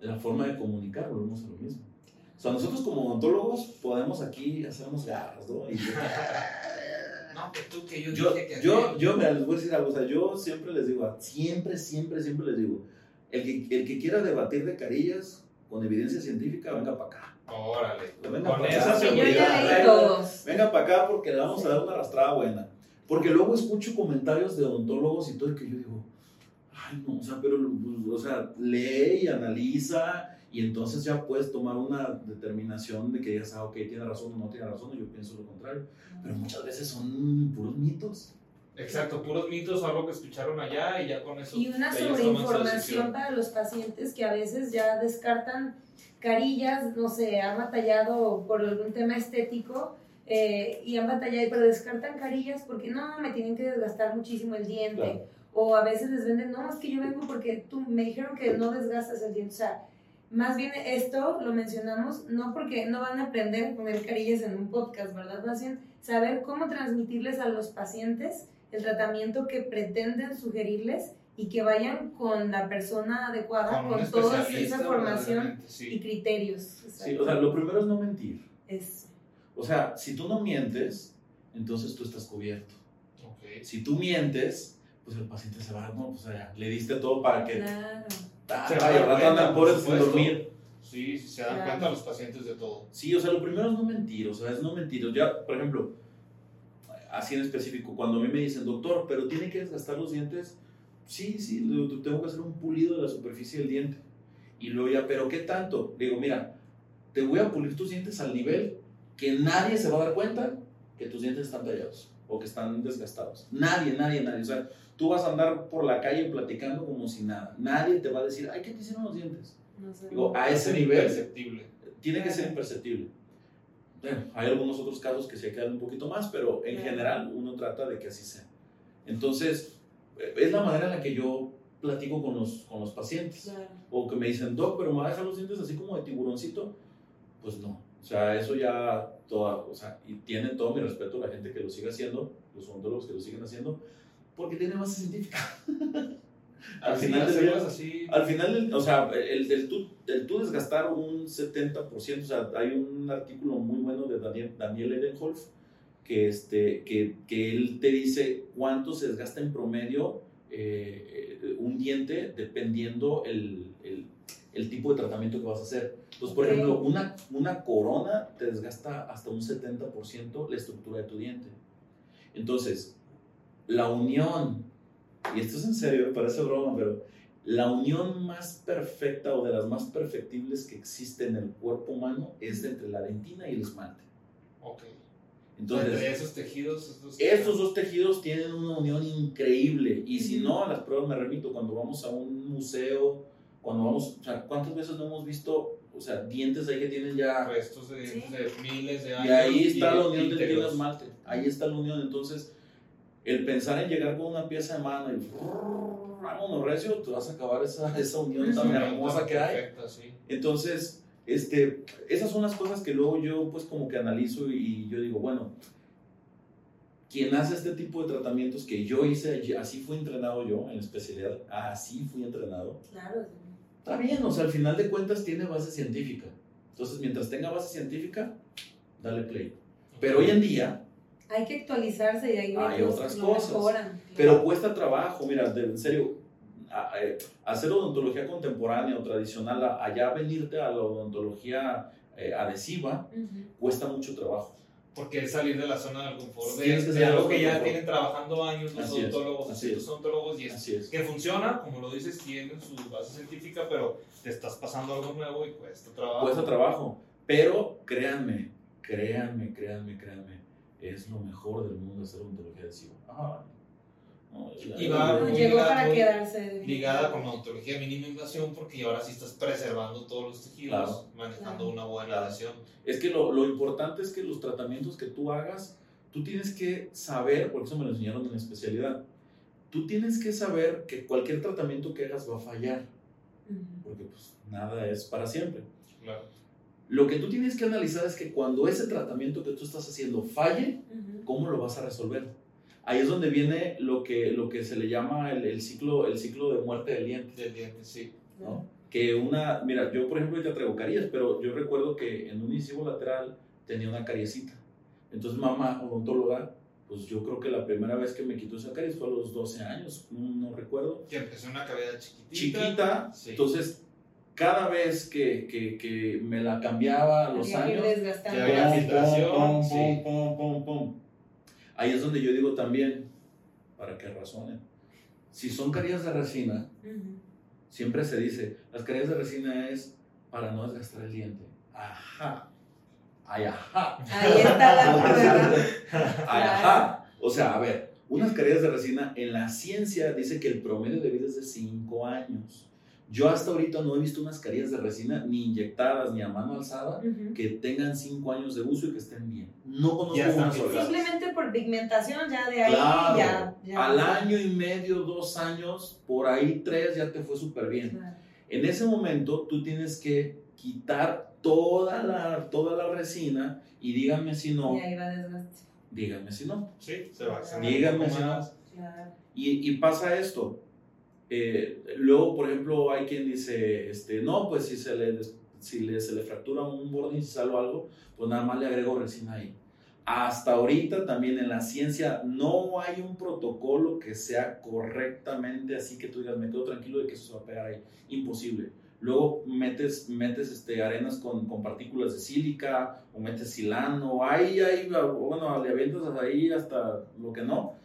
[SPEAKER 2] la forma de comunicar, volvemos a lo mismo. O sea, nosotros como odontólogos podemos aquí hacernos garras, ¿no? Y
[SPEAKER 1] No, que tú, que yo,
[SPEAKER 2] yo,
[SPEAKER 1] dije que
[SPEAKER 2] yo, yo, mira, les voy a decir algo. O sea, yo siempre les digo, siempre, siempre, siempre les digo, el que, el que quiera debatir de carillas con evidencia científica, venga para acá.
[SPEAKER 1] Órale.
[SPEAKER 2] Venga
[SPEAKER 1] Con
[SPEAKER 2] para
[SPEAKER 1] esa
[SPEAKER 2] acá.
[SPEAKER 3] Sí, yo
[SPEAKER 1] seguridad.
[SPEAKER 2] venga. para acá porque le vamos a dar una arrastrada buena. Porque luego escucho comentarios de odontólogos y todo y que yo digo, ay no, o sea, pero, o sea, lee y analiza y entonces ya puedes tomar una determinación de que digas, ah, ok, tiene razón o no tiene razón, y yo pienso lo contrario. Pero muchas veces son puros mitos.
[SPEAKER 1] Exacto, puros mitos o algo que escucharon allá y ya con eso.
[SPEAKER 3] Y una sobreinformación para los pacientes que a veces ya descartan carillas, no sé, han batallado por algún tema estético eh, y han batallado, pero descartan carillas porque no, me tienen que desgastar muchísimo el diente.
[SPEAKER 2] Claro.
[SPEAKER 3] O a veces les venden, no, es que yo vengo porque tú me dijeron que no desgastas el diente. O sea, más bien esto lo mencionamos no porque no van a aprender a poner carillas en un podcast, ¿verdad? Más bien saber cómo transmitirles a los pacientes el tratamiento que pretenden sugerirles y que vayan con la persona adecuada,
[SPEAKER 1] Con
[SPEAKER 3] con, toda esa formación
[SPEAKER 1] verdaderamente,
[SPEAKER 3] y
[SPEAKER 1] Sí.
[SPEAKER 3] criterios.
[SPEAKER 2] Sí, o sea, lo primero es no mentir.
[SPEAKER 3] Es-
[SPEAKER 2] O sea, si tú no mientes, entonces tú estás cubierto.
[SPEAKER 1] Ok.
[SPEAKER 2] Si tú mientes, pues el paciente se va, no, pues ya, le diste todo para que...
[SPEAKER 3] claro.
[SPEAKER 2] Ah,
[SPEAKER 1] Se va a
[SPEAKER 2] ay,
[SPEAKER 1] dar
[SPEAKER 2] al rato
[SPEAKER 1] cuenta,
[SPEAKER 2] andan
[SPEAKER 1] por
[SPEAKER 2] sin dormir.
[SPEAKER 1] Sí, sí, se dan
[SPEAKER 3] Claro.
[SPEAKER 1] cuenta los pacientes de todo.
[SPEAKER 2] Sí, o sea, lo primero es no mentir, o sea, es no mentir. Ya, por ejemplo, así en específico, cuando a mí me dicen, doctor, pero tiene que desgastar los dientes, sí, sí, tengo que hacer un pulido de la superficie del diente. Y luego ya, pero ¿qué tanto? Le digo, mira, te voy a pulir tus dientes al nivel que nadie se va a dar cuenta que tus dientes están tallados o que están desgastados. Nadie, nadie, nadie. O sea, tú vas a andar por la calle platicando como si nada. Nadie te va a decir, ay, ¿qué te hicieron los dientes?
[SPEAKER 3] No sé.
[SPEAKER 2] Digo, a ese
[SPEAKER 1] Es
[SPEAKER 2] nivel
[SPEAKER 1] imperceptible.
[SPEAKER 2] tiene que ser imperceptible. Bueno, hay algunos otros casos que se quedan un poquito más, pero en general uno trata de que así sea. Entonces, eh, es la manera en la que yo platico con los, con los pacientes.
[SPEAKER 3] Claro.
[SPEAKER 2] O que me dicen, Doc, pero me va a dejar los dientes así como de tiburoncito. Pues no. O sea, eso ya, toda, o sea, y tiene todo mi respeto a la gente que lo sigue haciendo, los odontólogos que lo siguen haciendo, porque tiene base científica. Al final
[SPEAKER 1] hacerlas
[SPEAKER 2] día-
[SPEAKER 1] así.
[SPEAKER 2] Al final, o sea, el, el, tú, el tú desgastar un 70%, o sea, hay un artículo muy bueno de Daniel, Daniel Edenholf que, este, que, que él te dice cuánto se desgasta en promedio eh, eh, un diente dependiendo el, el, el tipo de tratamiento que vas a hacer. Entonces, por ejemplo, una, una corona te desgasta hasta un 70% la estructura de tu diente. Entonces, la unión, y esto es en serio, parece broma, pero la unión más perfecta o de las más perfectibles que existe en el cuerpo humano es entre la dentina y el esmalte.
[SPEAKER 1] Ok.
[SPEAKER 2] Entonces,
[SPEAKER 1] Entre esos tejidos. Estos,
[SPEAKER 2] estos dos tejidos tienen una unión increíble y si no, a las pruebas me remito, cuando vamos a un museo, cuando vamos, o sea, ¿cuántas veces no hemos visto, o sea, dientes ahí que tienen ya...
[SPEAKER 1] restos de,
[SPEAKER 3] Sí.
[SPEAKER 1] de miles de años.
[SPEAKER 2] Y ahí está la unión del esmalte, ahí está la unión, entonces, el pensar en llegar con una pieza de mano y... Vámonos, recio, te vas a acabar esa, esa unión tan hermosa que hay.
[SPEAKER 1] perfecta, sí.
[SPEAKER 2] Entonces, este, esas son las cosas que luego yo pues como que analizo y, yo digo, bueno, quien hace este tipo de tratamientos que yo hice, así fui entrenado yo en especialidad, así fui entrenado,
[SPEAKER 3] Claro.
[SPEAKER 2] Está bien, o sea, al final de cuentas tiene base científica. Entonces, mientras tenga base científica, dale play. Pero hoy en día,
[SPEAKER 3] Hay que actualizarse y
[SPEAKER 2] Hay
[SPEAKER 3] ellos
[SPEAKER 2] otras cosas.
[SPEAKER 3] mejoran.
[SPEAKER 2] Pero cuesta trabajo, mira, de- en serio, a- eh, hacer odontología contemporánea o tradicional, allá venirte a la odontología eh, adhesiva, cuesta mucho trabajo.
[SPEAKER 1] Porque es salir de la zona del confort, de, de algo que ya
[SPEAKER 2] confort.
[SPEAKER 1] tienen trabajando años los
[SPEAKER 2] Así
[SPEAKER 1] odontólogos, los
[SPEAKER 2] es.
[SPEAKER 1] odontólogos, y es,
[SPEAKER 2] Así es.
[SPEAKER 1] que funciona, como lo dices, tiene su base científica, pero te estás pasando algo nuevo y cuesta trabajo.
[SPEAKER 2] Cuesta trabajo. Pero créanme, créanme, créanme, créanme, es lo mejor del mundo hacer odontología adhesiva. No,
[SPEAKER 1] Y va muy
[SPEAKER 3] Llegó
[SPEAKER 1] ligada-
[SPEAKER 3] para quedarse.
[SPEAKER 1] ligada con la odontología de mínima invasión porque ahora sí estás preservando todos los tejidos,
[SPEAKER 2] Claro.
[SPEAKER 1] manejando
[SPEAKER 3] Claro.
[SPEAKER 1] una buena adhesión.
[SPEAKER 2] Es que lo, lo importante es que los tratamientos que tú hagas, tú tienes que saber, porque eso me lo enseñaron en la especialidad, tú tienes que saber que cualquier tratamiento que hagas va a fallar, porque pues nada es para siempre.
[SPEAKER 1] Claro.
[SPEAKER 2] Lo que tú tienes que analizar es que cuando ese tratamiento que tú estás haciendo falle, ¿cómo lo vas a resolver? Ahí es donde viene lo que, lo que se le llama el, el ciclo, el ciclo de muerte del diente.
[SPEAKER 1] Del diente, sí.
[SPEAKER 2] ¿no? Que una, mira, yo por ejemplo ya traigo caries, pero yo recuerdo que en un incisivo lateral tenía una cariecita. Entonces mamá, odontóloga, pues yo creo que la primera vez que me quitó esa caries fue a los 12 años, no, no recuerdo.
[SPEAKER 1] Que empezó una cavidad chiquitita.
[SPEAKER 2] Chiquita,
[SPEAKER 1] Sí.
[SPEAKER 2] entonces cada vez que, que, que me la cambiaba a los años.
[SPEAKER 1] Que había
[SPEAKER 2] pum,
[SPEAKER 1] filtración,
[SPEAKER 2] pum,
[SPEAKER 1] sí.
[SPEAKER 2] pum, pum, pum, pum. Ahí es donde yo digo también, ¿para qué razonen? Si son caries de resina. Siempre se dice, las caries de resina es para no desgastar el diente. Ajá. Ay, ajá.
[SPEAKER 3] Ahí está la prueba.
[SPEAKER 2] Ay, ajá. O sea, a ver, unas caries de resina en la ciencia dice que el promedio de vida es de 5 años. Yo hasta ahorita no he visto unas caries de resina ni inyectadas ni a mano alzada
[SPEAKER 3] Ujú.
[SPEAKER 2] que tengan 5 años de uso y que estén bien. No conozco una sola.
[SPEAKER 3] Simplemente por pigmentación, ya de ahí,
[SPEAKER 2] Claro.
[SPEAKER 3] ya, ya.
[SPEAKER 2] Al año y medio, dos años, por ahí tres, ya te fue súper bien.
[SPEAKER 3] Claro.
[SPEAKER 2] En ese momento tú tienes que quitar toda la, toda la resina y díganme si no,
[SPEAKER 3] Y ahí va desgaste.
[SPEAKER 2] díganme si no.
[SPEAKER 1] Sí, se va. un
[SPEAKER 2] si no.
[SPEAKER 3] Claro.
[SPEAKER 2] Y, y pasa esto. Eh, luego, por ejemplo, hay quien dice, este, no, pues si se le, si le, se le fractura un borde incisal o algo, pues nada más le agrego resina ahí. Hasta ahorita también en la ciencia no hay un protocolo que sea correctamente así que tú digas, me quedo tranquilo de que eso se va a pegar ahí. Imposible. Luego metes, metes este, arenas con, con partículas de sílica o metes silano, ahí, ahí, bueno, le avientas ahí hasta lo que no,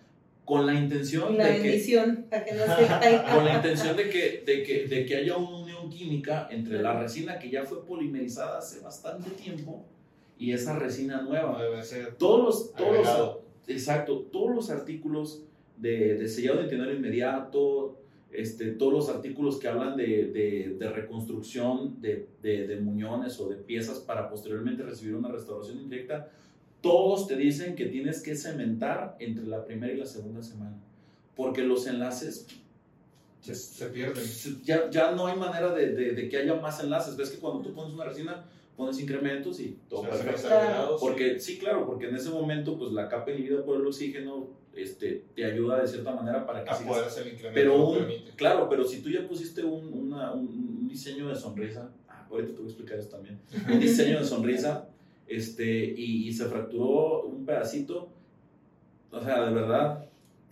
[SPEAKER 2] con la intención
[SPEAKER 3] La
[SPEAKER 2] de que
[SPEAKER 3] bendición, para que no se caiga.
[SPEAKER 2] con la intención de que, de, que, de que haya una unión química entre la resina que ya fue polimerizada hace bastante tiempo y esa resina nueva.
[SPEAKER 1] debe ser
[SPEAKER 2] Todos los, todos los, exacto, todos los artículos de, de sellado de itinerario inmediato, este, todos los artículos que hablan de, de, de reconstrucción de, de, de muñones o de piezas para posteriormente recibir una restauración indirecta, todos te dicen que tienes que cementar entre la primera y la segunda semana, porque los enlaces
[SPEAKER 1] Se, se pierden.
[SPEAKER 2] ya, ya no hay manera de, de- de que haya más enlaces. Ves que cuando tú pones una resina, pones incrementos y todo
[SPEAKER 1] Se hacen
[SPEAKER 2] perfecto.
[SPEAKER 1] los agregados,
[SPEAKER 2] Porque sí, claro, porque en ese momento pues la capa inhibida por el oxígeno este, te ayuda de cierta manera para que
[SPEAKER 1] a
[SPEAKER 2] sigas-
[SPEAKER 1] hacer el incremento.
[SPEAKER 2] Pero un- claro, pero si tú ya pusiste un, una- un- un diseño de sonrisa, ah, ahorita te voy a explicar eso también, un diseño de sonrisa, este, y, y se fracturó un pedacito, o sea, de verdad,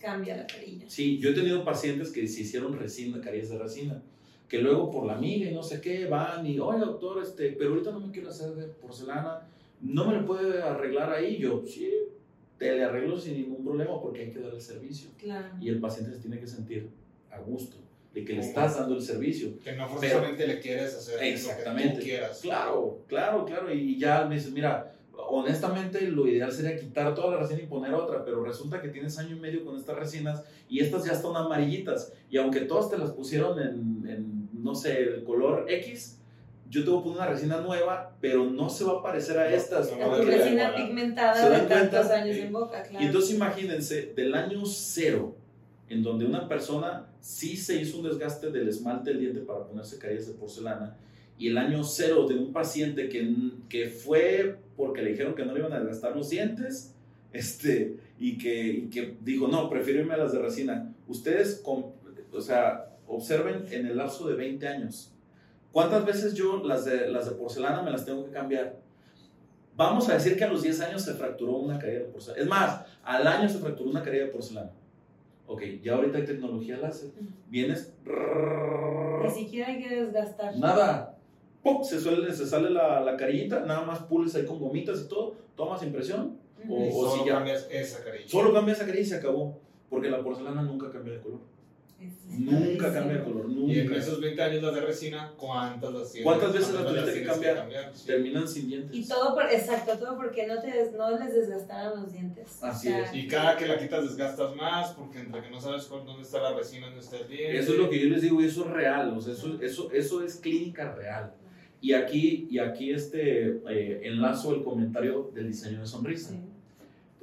[SPEAKER 3] Cambia la perilla.
[SPEAKER 2] Sí, yo he tenido pacientes que se hicieron resina, caries de resina, que luego por la amiga y no sé qué van y, oye doctor, este, pero ahorita no me quiero hacer de porcelana, no me lo puede arreglar ahí. Yo, sí, te le arreglo sin ningún problema porque hay que dar el servicio.
[SPEAKER 3] Claro.
[SPEAKER 2] Y el paciente se tiene que sentir a gusto de que le estás dando el servicio.
[SPEAKER 1] Que no forzosamente le quieres hacer lo que
[SPEAKER 2] Exactamente.
[SPEAKER 1] tú quieras.
[SPEAKER 2] Claro, claro, claro. Y ya me dices, mira, honestamente lo ideal sería quitar toda la resina y poner otra, pero resulta que tienes año y medio con estas resinas y estas ya están amarillitas. Y aunque todas te las pusieron en, en, no sé, el color X, yo te voy a poner una resina nueva, pero no se va a parecer a
[SPEAKER 1] No,
[SPEAKER 2] estas.
[SPEAKER 1] no,
[SPEAKER 3] La
[SPEAKER 1] no, no,
[SPEAKER 2] porque-
[SPEAKER 3] resina
[SPEAKER 1] no, no.
[SPEAKER 2] ¿Se
[SPEAKER 3] pigmentada de tantos años
[SPEAKER 2] Sí.
[SPEAKER 3] en boca, claro.
[SPEAKER 2] Y entonces imagínense, del año cero, en donde una persona sí se hizo un desgaste del esmalte del diente para ponerse carillas de porcelana, y el año cero de un paciente que, que fue porque le dijeron que no le iban a desgastar los dientes, este, y, que, y que dijo, no, prefiero irme a las de resina. Ustedes, con- o sea, observen en el lapso de 20 años, ¿cuántas veces yo las de, las de porcelana me las tengo que cambiar? Vamos a decir que a los 10 años se fracturó una carilla de porcelana. Es más, al año se fracturó una carilla de porcelana. Ok, ya ahorita hay tecnología láser. Vienes,
[SPEAKER 3] Ni siquiera hay que desgastar.
[SPEAKER 2] nada. ¡pum! Se, suele, se sale la, la carillita, nada más pules ahí con gomitas y todo, tomas impresión, o-
[SPEAKER 1] Y
[SPEAKER 2] o
[SPEAKER 1] solo
[SPEAKER 2] si ya-
[SPEAKER 1] cambias esa carilla.
[SPEAKER 2] solo cambia esa carilla y se acabó. Porque la porcelana nunca cambia de color. Nunca cambia de color,
[SPEAKER 1] Y en
[SPEAKER 2] nunca.
[SPEAKER 1] esos 20 años las de resina, ¿cuántas las tienes?
[SPEAKER 2] ¿Cuántas veces las
[SPEAKER 1] ¿Cuántas
[SPEAKER 2] tuviste que cambiar?
[SPEAKER 1] Sí.
[SPEAKER 2] Terminan sin dientes.
[SPEAKER 3] Y todo por, exacto, todo porque no, te, des- no les desgastaron los dientes.
[SPEAKER 2] Así es.
[SPEAKER 1] Y cada que la quitas desgastas más, porque entre que no sabes cuál- dónde está la resina, dónde está el diente.
[SPEAKER 2] Eso es lo que yo les digo y eso es real, o sea, eso, eso, eso es clínica real. Y aquí, y aquí este, eh, enlazo el comentario del diseño de sonrisa.
[SPEAKER 3] Sí.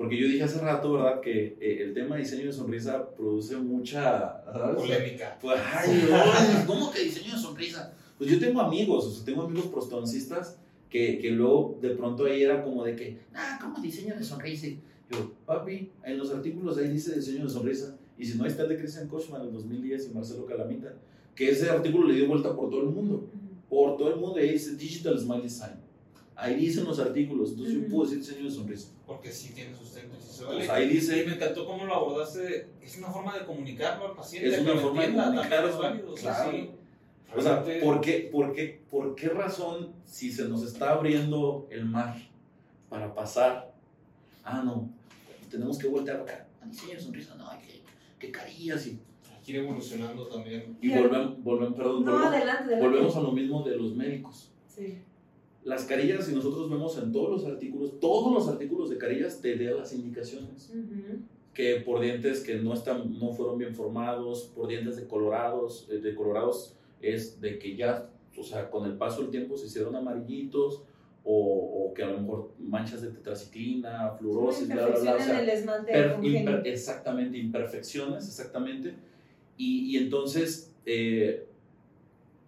[SPEAKER 2] Porque yo dije hace rato, ¿verdad? Que eh, el tema de diseño de sonrisa produce mucha...
[SPEAKER 1] Polémica.
[SPEAKER 2] Pues, ay, ay, ¿cómo que diseño de sonrisa? Pues yo tengo amigos, o sea, tengo amigos prostodoncistas que, que luego de pronto ahí era como de que, ah, ¿cómo diseño de sonrisa? Yo, papi, en los artículos ahí dice diseño de sonrisa. Y si no, ahí está el de Christian Kochman en el 2010 y Marcelo Calamita, que ese artículo le dio vuelta por todo el mundo. Por todo el mundo, y ahí dice Digital Smile Design. Ahí dicen los artículos, entonces yo puedo decir diseño de sonrisa.
[SPEAKER 1] Porque sí tiene sustento y sí se
[SPEAKER 2] Pues
[SPEAKER 1] vale.
[SPEAKER 2] ahí
[SPEAKER 1] Y
[SPEAKER 2] dice,
[SPEAKER 1] me encantó cómo lo abordaste. Es una forma de comunicarlo al paciente.
[SPEAKER 2] Es
[SPEAKER 1] que
[SPEAKER 2] una forma de
[SPEAKER 1] entienda,
[SPEAKER 2] comunicar,
[SPEAKER 1] también es válido,
[SPEAKER 2] claro.
[SPEAKER 1] sí.
[SPEAKER 2] O sea, ¿por qué, por, qué, ¿por qué razón si se nos está abriendo el mar para pasar? Ah, no, tenemos que voltear acá. Ah, diseño de sonrisa, no, qué, qué carillas. Y,
[SPEAKER 1] Hay que ir evolucionando también.
[SPEAKER 2] y volvemos, volvemos, perdón,
[SPEAKER 3] No,
[SPEAKER 2] volvemos,
[SPEAKER 3] adelante, adelante.
[SPEAKER 2] volvemos a lo mismo de los médicos.
[SPEAKER 3] Sí.
[SPEAKER 2] Las carillas, si nosotros vemos en todos los artículos, todos los artículos de carillas te dan las indicaciones. Que por dientes que no están no fueron bien formados, por dientes decolorados, eh, decolorados es de que ya, o sea, con el paso del tiempo se hicieron amarillitos o, o que a lo mejor manchas de tetraciclina, fluorosis,
[SPEAKER 3] Una
[SPEAKER 2] bla, bla, bla, o sea, per- imper- exactamente, imperfecciones, exactamente. Y, y entonces, eh,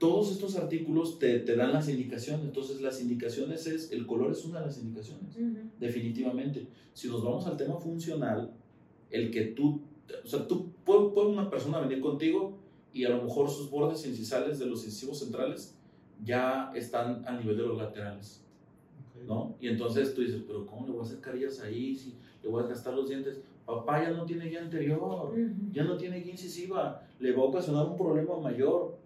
[SPEAKER 2] todos estos artículos te, te dan las indicaciones. Entonces, las indicaciones es, el color es una de las indicaciones
[SPEAKER 3] Ujú.
[SPEAKER 2] definitivamente. Si nos vamos al tema funcional, el que tú, o sea, tú puede, puede una persona venir contigo y a lo mejor sus bordes incisales de los incisivos centrales ya están a nivel de los laterales, ¿no? Y entonces tú dices, pero ¿cómo le voy a hacer carillas ahí si le voy a gastar los dientes? Papá ya no tiene guía anterior,
[SPEAKER 3] Ujú.
[SPEAKER 2] ya no tiene guía incisiva, le va a ocasionar un problema mayor.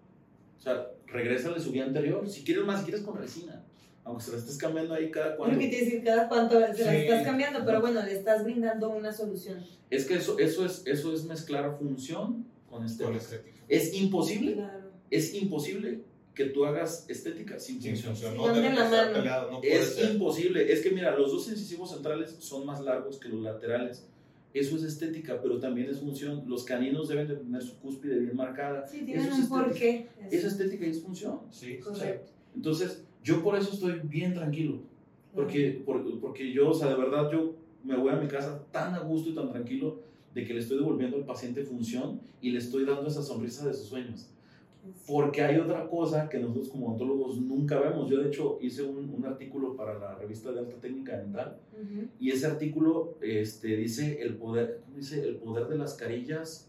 [SPEAKER 2] O sea, regrésale su guía anterior. Si quieres más, si quieres con resina, aunque se la estés cambiando ahí cada
[SPEAKER 3] Es lo
[SPEAKER 2] cuando.
[SPEAKER 3] que te decir cada cuánto se la
[SPEAKER 1] Sí.
[SPEAKER 3] estás cambiando, pero bueno, le estás brindando una solución.
[SPEAKER 2] Es que eso, eso, es, eso es mezclar función con estética.
[SPEAKER 1] estética.
[SPEAKER 2] Es imposible,
[SPEAKER 3] Claro.
[SPEAKER 2] es imposible que tú hagas estética sin
[SPEAKER 1] Sin
[SPEAKER 2] función.
[SPEAKER 3] Sí,
[SPEAKER 1] No
[SPEAKER 3] la
[SPEAKER 1] no puede
[SPEAKER 2] Es
[SPEAKER 1] ser.
[SPEAKER 2] imposible. Es que mira, los dos incisivos centrales son más largos que los laterales. Eso es estética, pero también es función. Los caninos deben de tener su cúspide bien marcada.
[SPEAKER 3] Sí, tienen
[SPEAKER 2] Eso es
[SPEAKER 3] un
[SPEAKER 2] estética.
[SPEAKER 3] porqué.
[SPEAKER 2] Es estética y es función.
[SPEAKER 1] Sí,
[SPEAKER 3] Correcto.
[SPEAKER 2] Entonces, yo por eso estoy bien tranquilo. Porque, por- porque yo, o sea, de verdad, yo me voy a mi casa tan a gusto y tan tranquilo de que le estoy devolviendo al paciente función y le estoy dando esa sonrisa de sus sueños. Porque hay otra cosa que nosotros como odontólogos nunca vemos. Yo de hecho hice un, un artículo para la revista de alta técnica dental
[SPEAKER 3] Ujú.
[SPEAKER 2] y ese artículo este, dice el poder, ¿cómo dice? El poder de las carillas.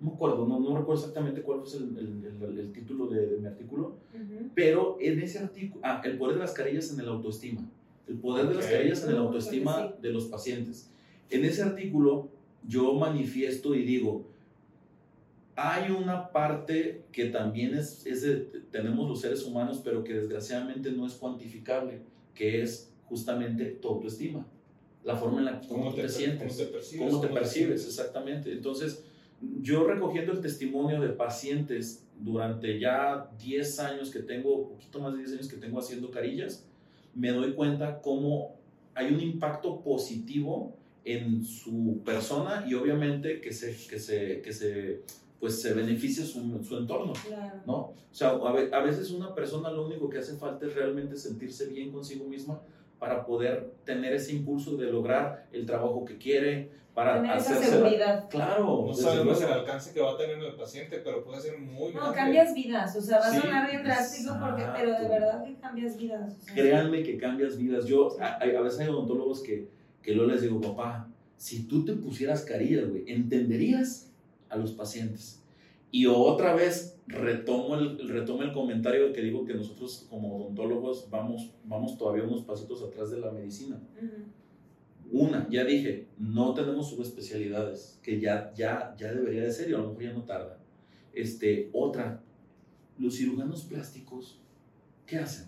[SPEAKER 2] No me acuerdo, no, no recuerdo exactamente cuál fue el, el- el- el título de, de mi artículo,
[SPEAKER 3] Ujú.
[SPEAKER 2] pero en ese artículo, ah, el poder de las carillas en el autoestima. El poder de las carillas en el autoestima
[SPEAKER 3] que
[SPEAKER 2] de los pacientes. En ese artículo yo manifiesto y digo, hay una parte que también es, es de- tenemos los seres humanos, pero que desgraciadamente no es cuantificable, que es justamente tu autoestima. La forma en la que
[SPEAKER 1] ¿Cómo
[SPEAKER 2] tú te, sientes.
[SPEAKER 1] ¿Cómo te percibes?
[SPEAKER 2] ¿Cómo te percibes? Exactamente. Entonces, yo recogiendo el testimonio de pacientes durante ya 10 años que tengo, poquito más de 10 años que tengo haciendo carillas, me doy cuenta cómo hay un impacto positivo en su persona y obviamente que se, que se, que se, pues se beneficia su, su entorno.
[SPEAKER 3] Claro.
[SPEAKER 2] ¿no? O sea, a, ve- a veces una persona lo único que hace falta es realmente sentirse bien consigo misma para poder tener ese impulso de lograr el trabajo que quiere, para
[SPEAKER 3] Tener esa
[SPEAKER 2] hacerse...
[SPEAKER 3] seguridad.
[SPEAKER 2] Claro,
[SPEAKER 1] No sabemos el alcance que va a tener el paciente, pero puede ser muy
[SPEAKER 3] No,
[SPEAKER 1] grande.
[SPEAKER 3] cambias vidas, o sea, va a
[SPEAKER 2] Sí,
[SPEAKER 3] sonar bien drástico, porque, pero de verdad que cambias vidas. o sea.
[SPEAKER 2] Créanme que cambias vidas. Yo, a, a veces hay odontólogos que, que luego les digo, papá, si tú te pusieras carillas, güey, entenderías a los pacientes. Y otra vez retomo el, retomo el comentario que digo que nosotros como odontólogos vamos, vamos todavía unos pasitos atrás de la medicina. Una, ya dije, no tenemos subespecialidades, que ya, ya, ya debería de ser y a lo mejor ya no tarda. Este, otra, los cirujanos plásticos ¿qué hacen?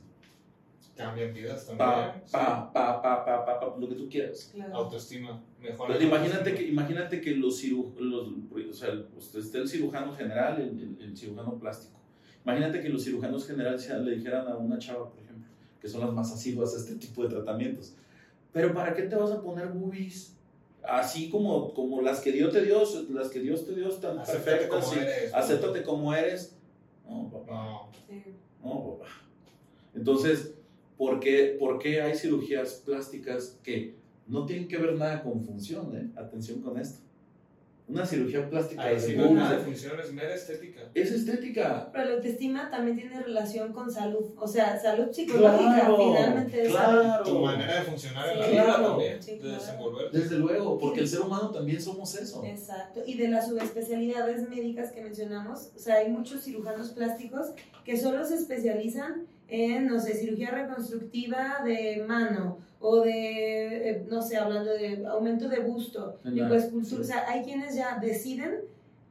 [SPEAKER 1] Cambian vidas también.
[SPEAKER 2] Pa, pa, pa, pa, pa, pa, pa, lo que tú quieras.
[SPEAKER 3] Claro.
[SPEAKER 1] Autoestima. Mejor.
[SPEAKER 2] Pero imagínate que, imagínate que los cirujanos, o sea, pues, está el cirujano general, el, el- el cirujano plástico. Imagínate que los cirujanos generales le dijeran a una chava, por ejemplo, que son las más asiduas a este tipo de tratamientos. Pero ¿para qué te vas a poner boobies? Así como, como las que Dios te dio, las que Dios te dio están
[SPEAKER 1] Acéptate
[SPEAKER 2] perfectas.
[SPEAKER 1] como
[SPEAKER 2] sí.
[SPEAKER 1] eres.
[SPEAKER 2] Acéptate como eres. No, papá.
[SPEAKER 1] No.
[SPEAKER 3] Sí.
[SPEAKER 2] No, papá. Entonces, ¿por qué, por qué hay cirugías plásticas que no tienen que ver nada con función? eh? Atención con esto. Una cirugía plástica de
[SPEAKER 1] sí, no de función, es mera estética.
[SPEAKER 2] es estética.
[SPEAKER 3] Pero la autoestima también tiene relación con salud, o sea, salud psicológica,
[SPEAKER 2] Claro,
[SPEAKER 3] finalmente es salud.
[SPEAKER 2] claro.
[SPEAKER 1] Tu manera de funcionar en la vida
[SPEAKER 2] claro.
[SPEAKER 1] también,
[SPEAKER 3] Sí,
[SPEAKER 1] de
[SPEAKER 3] claro.
[SPEAKER 1] desenvolverte.
[SPEAKER 2] Desde luego, porque el ser humano también somos eso.
[SPEAKER 3] Exacto, y de las subespecialidades médicas que mencionamos, o sea, hay muchos cirujanos plásticos que solo se especializan en, no sé, cirugía reconstructiva de mano o de, eh, no sé, hablando de aumento de busto, lipoescultura,
[SPEAKER 2] sí.
[SPEAKER 3] o sea, hay quienes ya deciden,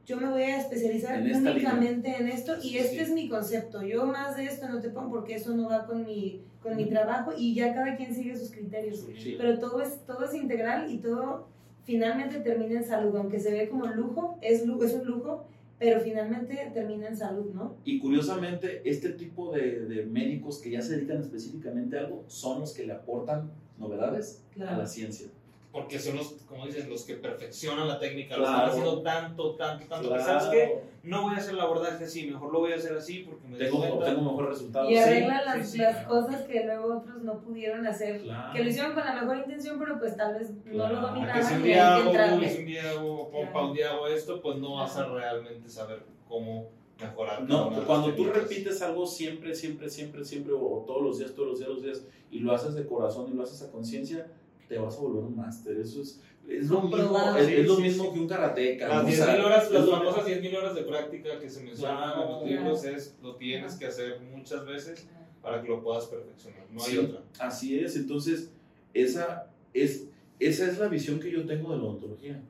[SPEAKER 3] yo me voy a especializar
[SPEAKER 2] En
[SPEAKER 3] únicamente en esto y
[SPEAKER 2] Sí,
[SPEAKER 3] este
[SPEAKER 2] sí.
[SPEAKER 3] es mi concepto, yo más de esto no te pongo porque eso no va con mi, con mi trabajo y ya cada quien sigue sus criterios pero todo es, todo es integral y todo finalmente termina en salud, aunque se ve como lujo, es, lu- es un lujo, pero finalmente termina en salud, ¿no?
[SPEAKER 2] Y curiosamente, este tipo de, de médicos que ya se dedican específicamente a algo son los que le aportan novedades a la ciencia.
[SPEAKER 1] Porque son los, como dicen, los que perfeccionan la técnica.
[SPEAKER 2] Claro.
[SPEAKER 1] están haciendo tanto, tanto, tanto. que,
[SPEAKER 2] Claro.
[SPEAKER 1] ¿Sabes qué? No voy a hacer el abordaje así, mejor lo voy a hacer así porque me
[SPEAKER 2] Tengo, obtengo mejor resultado.
[SPEAKER 3] Y
[SPEAKER 2] Sí,
[SPEAKER 3] arregla las,
[SPEAKER 1] sí, sí,
[SPEAKER 3] las
[SPEAKER 1] claro.
[SPEAKER 3] cosas que luego otros no pudieron hacer,
[SPEAKER 2] claro.
[SPEAKER 3] que lo hicieron con la mejor intención, pero pues tal vez no lo
[SPEAKER 1] Que si
[SPEAKER 3] dominaban
[SPEAKER 1] un día
[SPEAKER 3] que
[SPEAKER 1] hago un día hago pompa,
[SPEAKER 3] Claro.
[SPEAKER 1] un día hago esto, pues no vas a realmente saber cómo mejorar.
[SPEAKER 2] No, cuando tú repites algo siempre, siempre, siempre, siempre, o todos los días, todos los días, todos los días, y lo haces de corazón y lo haces a conciencia, te vas a volver un máster. Eso es, es lo mismo, es,
[SPEAKER 1] Sí,
[SPEAKER 2] es lo
[SPEAKER 1] sí,
[SPEAKER 2] mismo
[SPEAKER 1] sí.
[SPEAKER 2] que un karateca.
[SPEAKER 1] Las
[SPEAKER 2] ¿no? O
[SPEAKER 1] 10.000
[SPEAKER 2] sea,
[SPEAKER 1] horas, las famosas
[SPEAKER 2] mismo.
[SPEAKER 1] 10.000 horas de práctica que se mencionan en los libros es lo tienes que hacer muchas veces para que lo puedas perfeccionar. No hay
[SPEAKER 2] Sí,
[SPEAKER 1] otra.
[SPEAKER 2] Así es, entonces, esa es, esa es la visión que yo tengo de la odontología.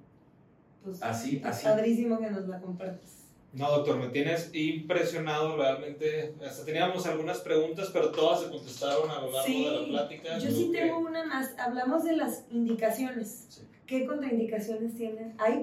[SPEAKER 3] Pues,
[SPEAKER 2] Así, así.
[SPEAKER 3] Padrísimo que nos la compartas.
[SPEAKER 1] No, doctor, me tienes impresionado realmente. Hasta teníamos algunas preguntas, pero todas se contestaron a lo largo
[SPEAKER 3] Sí,
[SPEAKER 1] de la plática.
[SPEAKER 3] Yo sí
[SPEAKER 1] que-
[SPEAKER 3] tengo una más. Hablamos de las indicaciones.
[SPEAKER 2] Sí.
[SPEAKER 3] ¿Qué contraindicaciones tienen? ¿Hay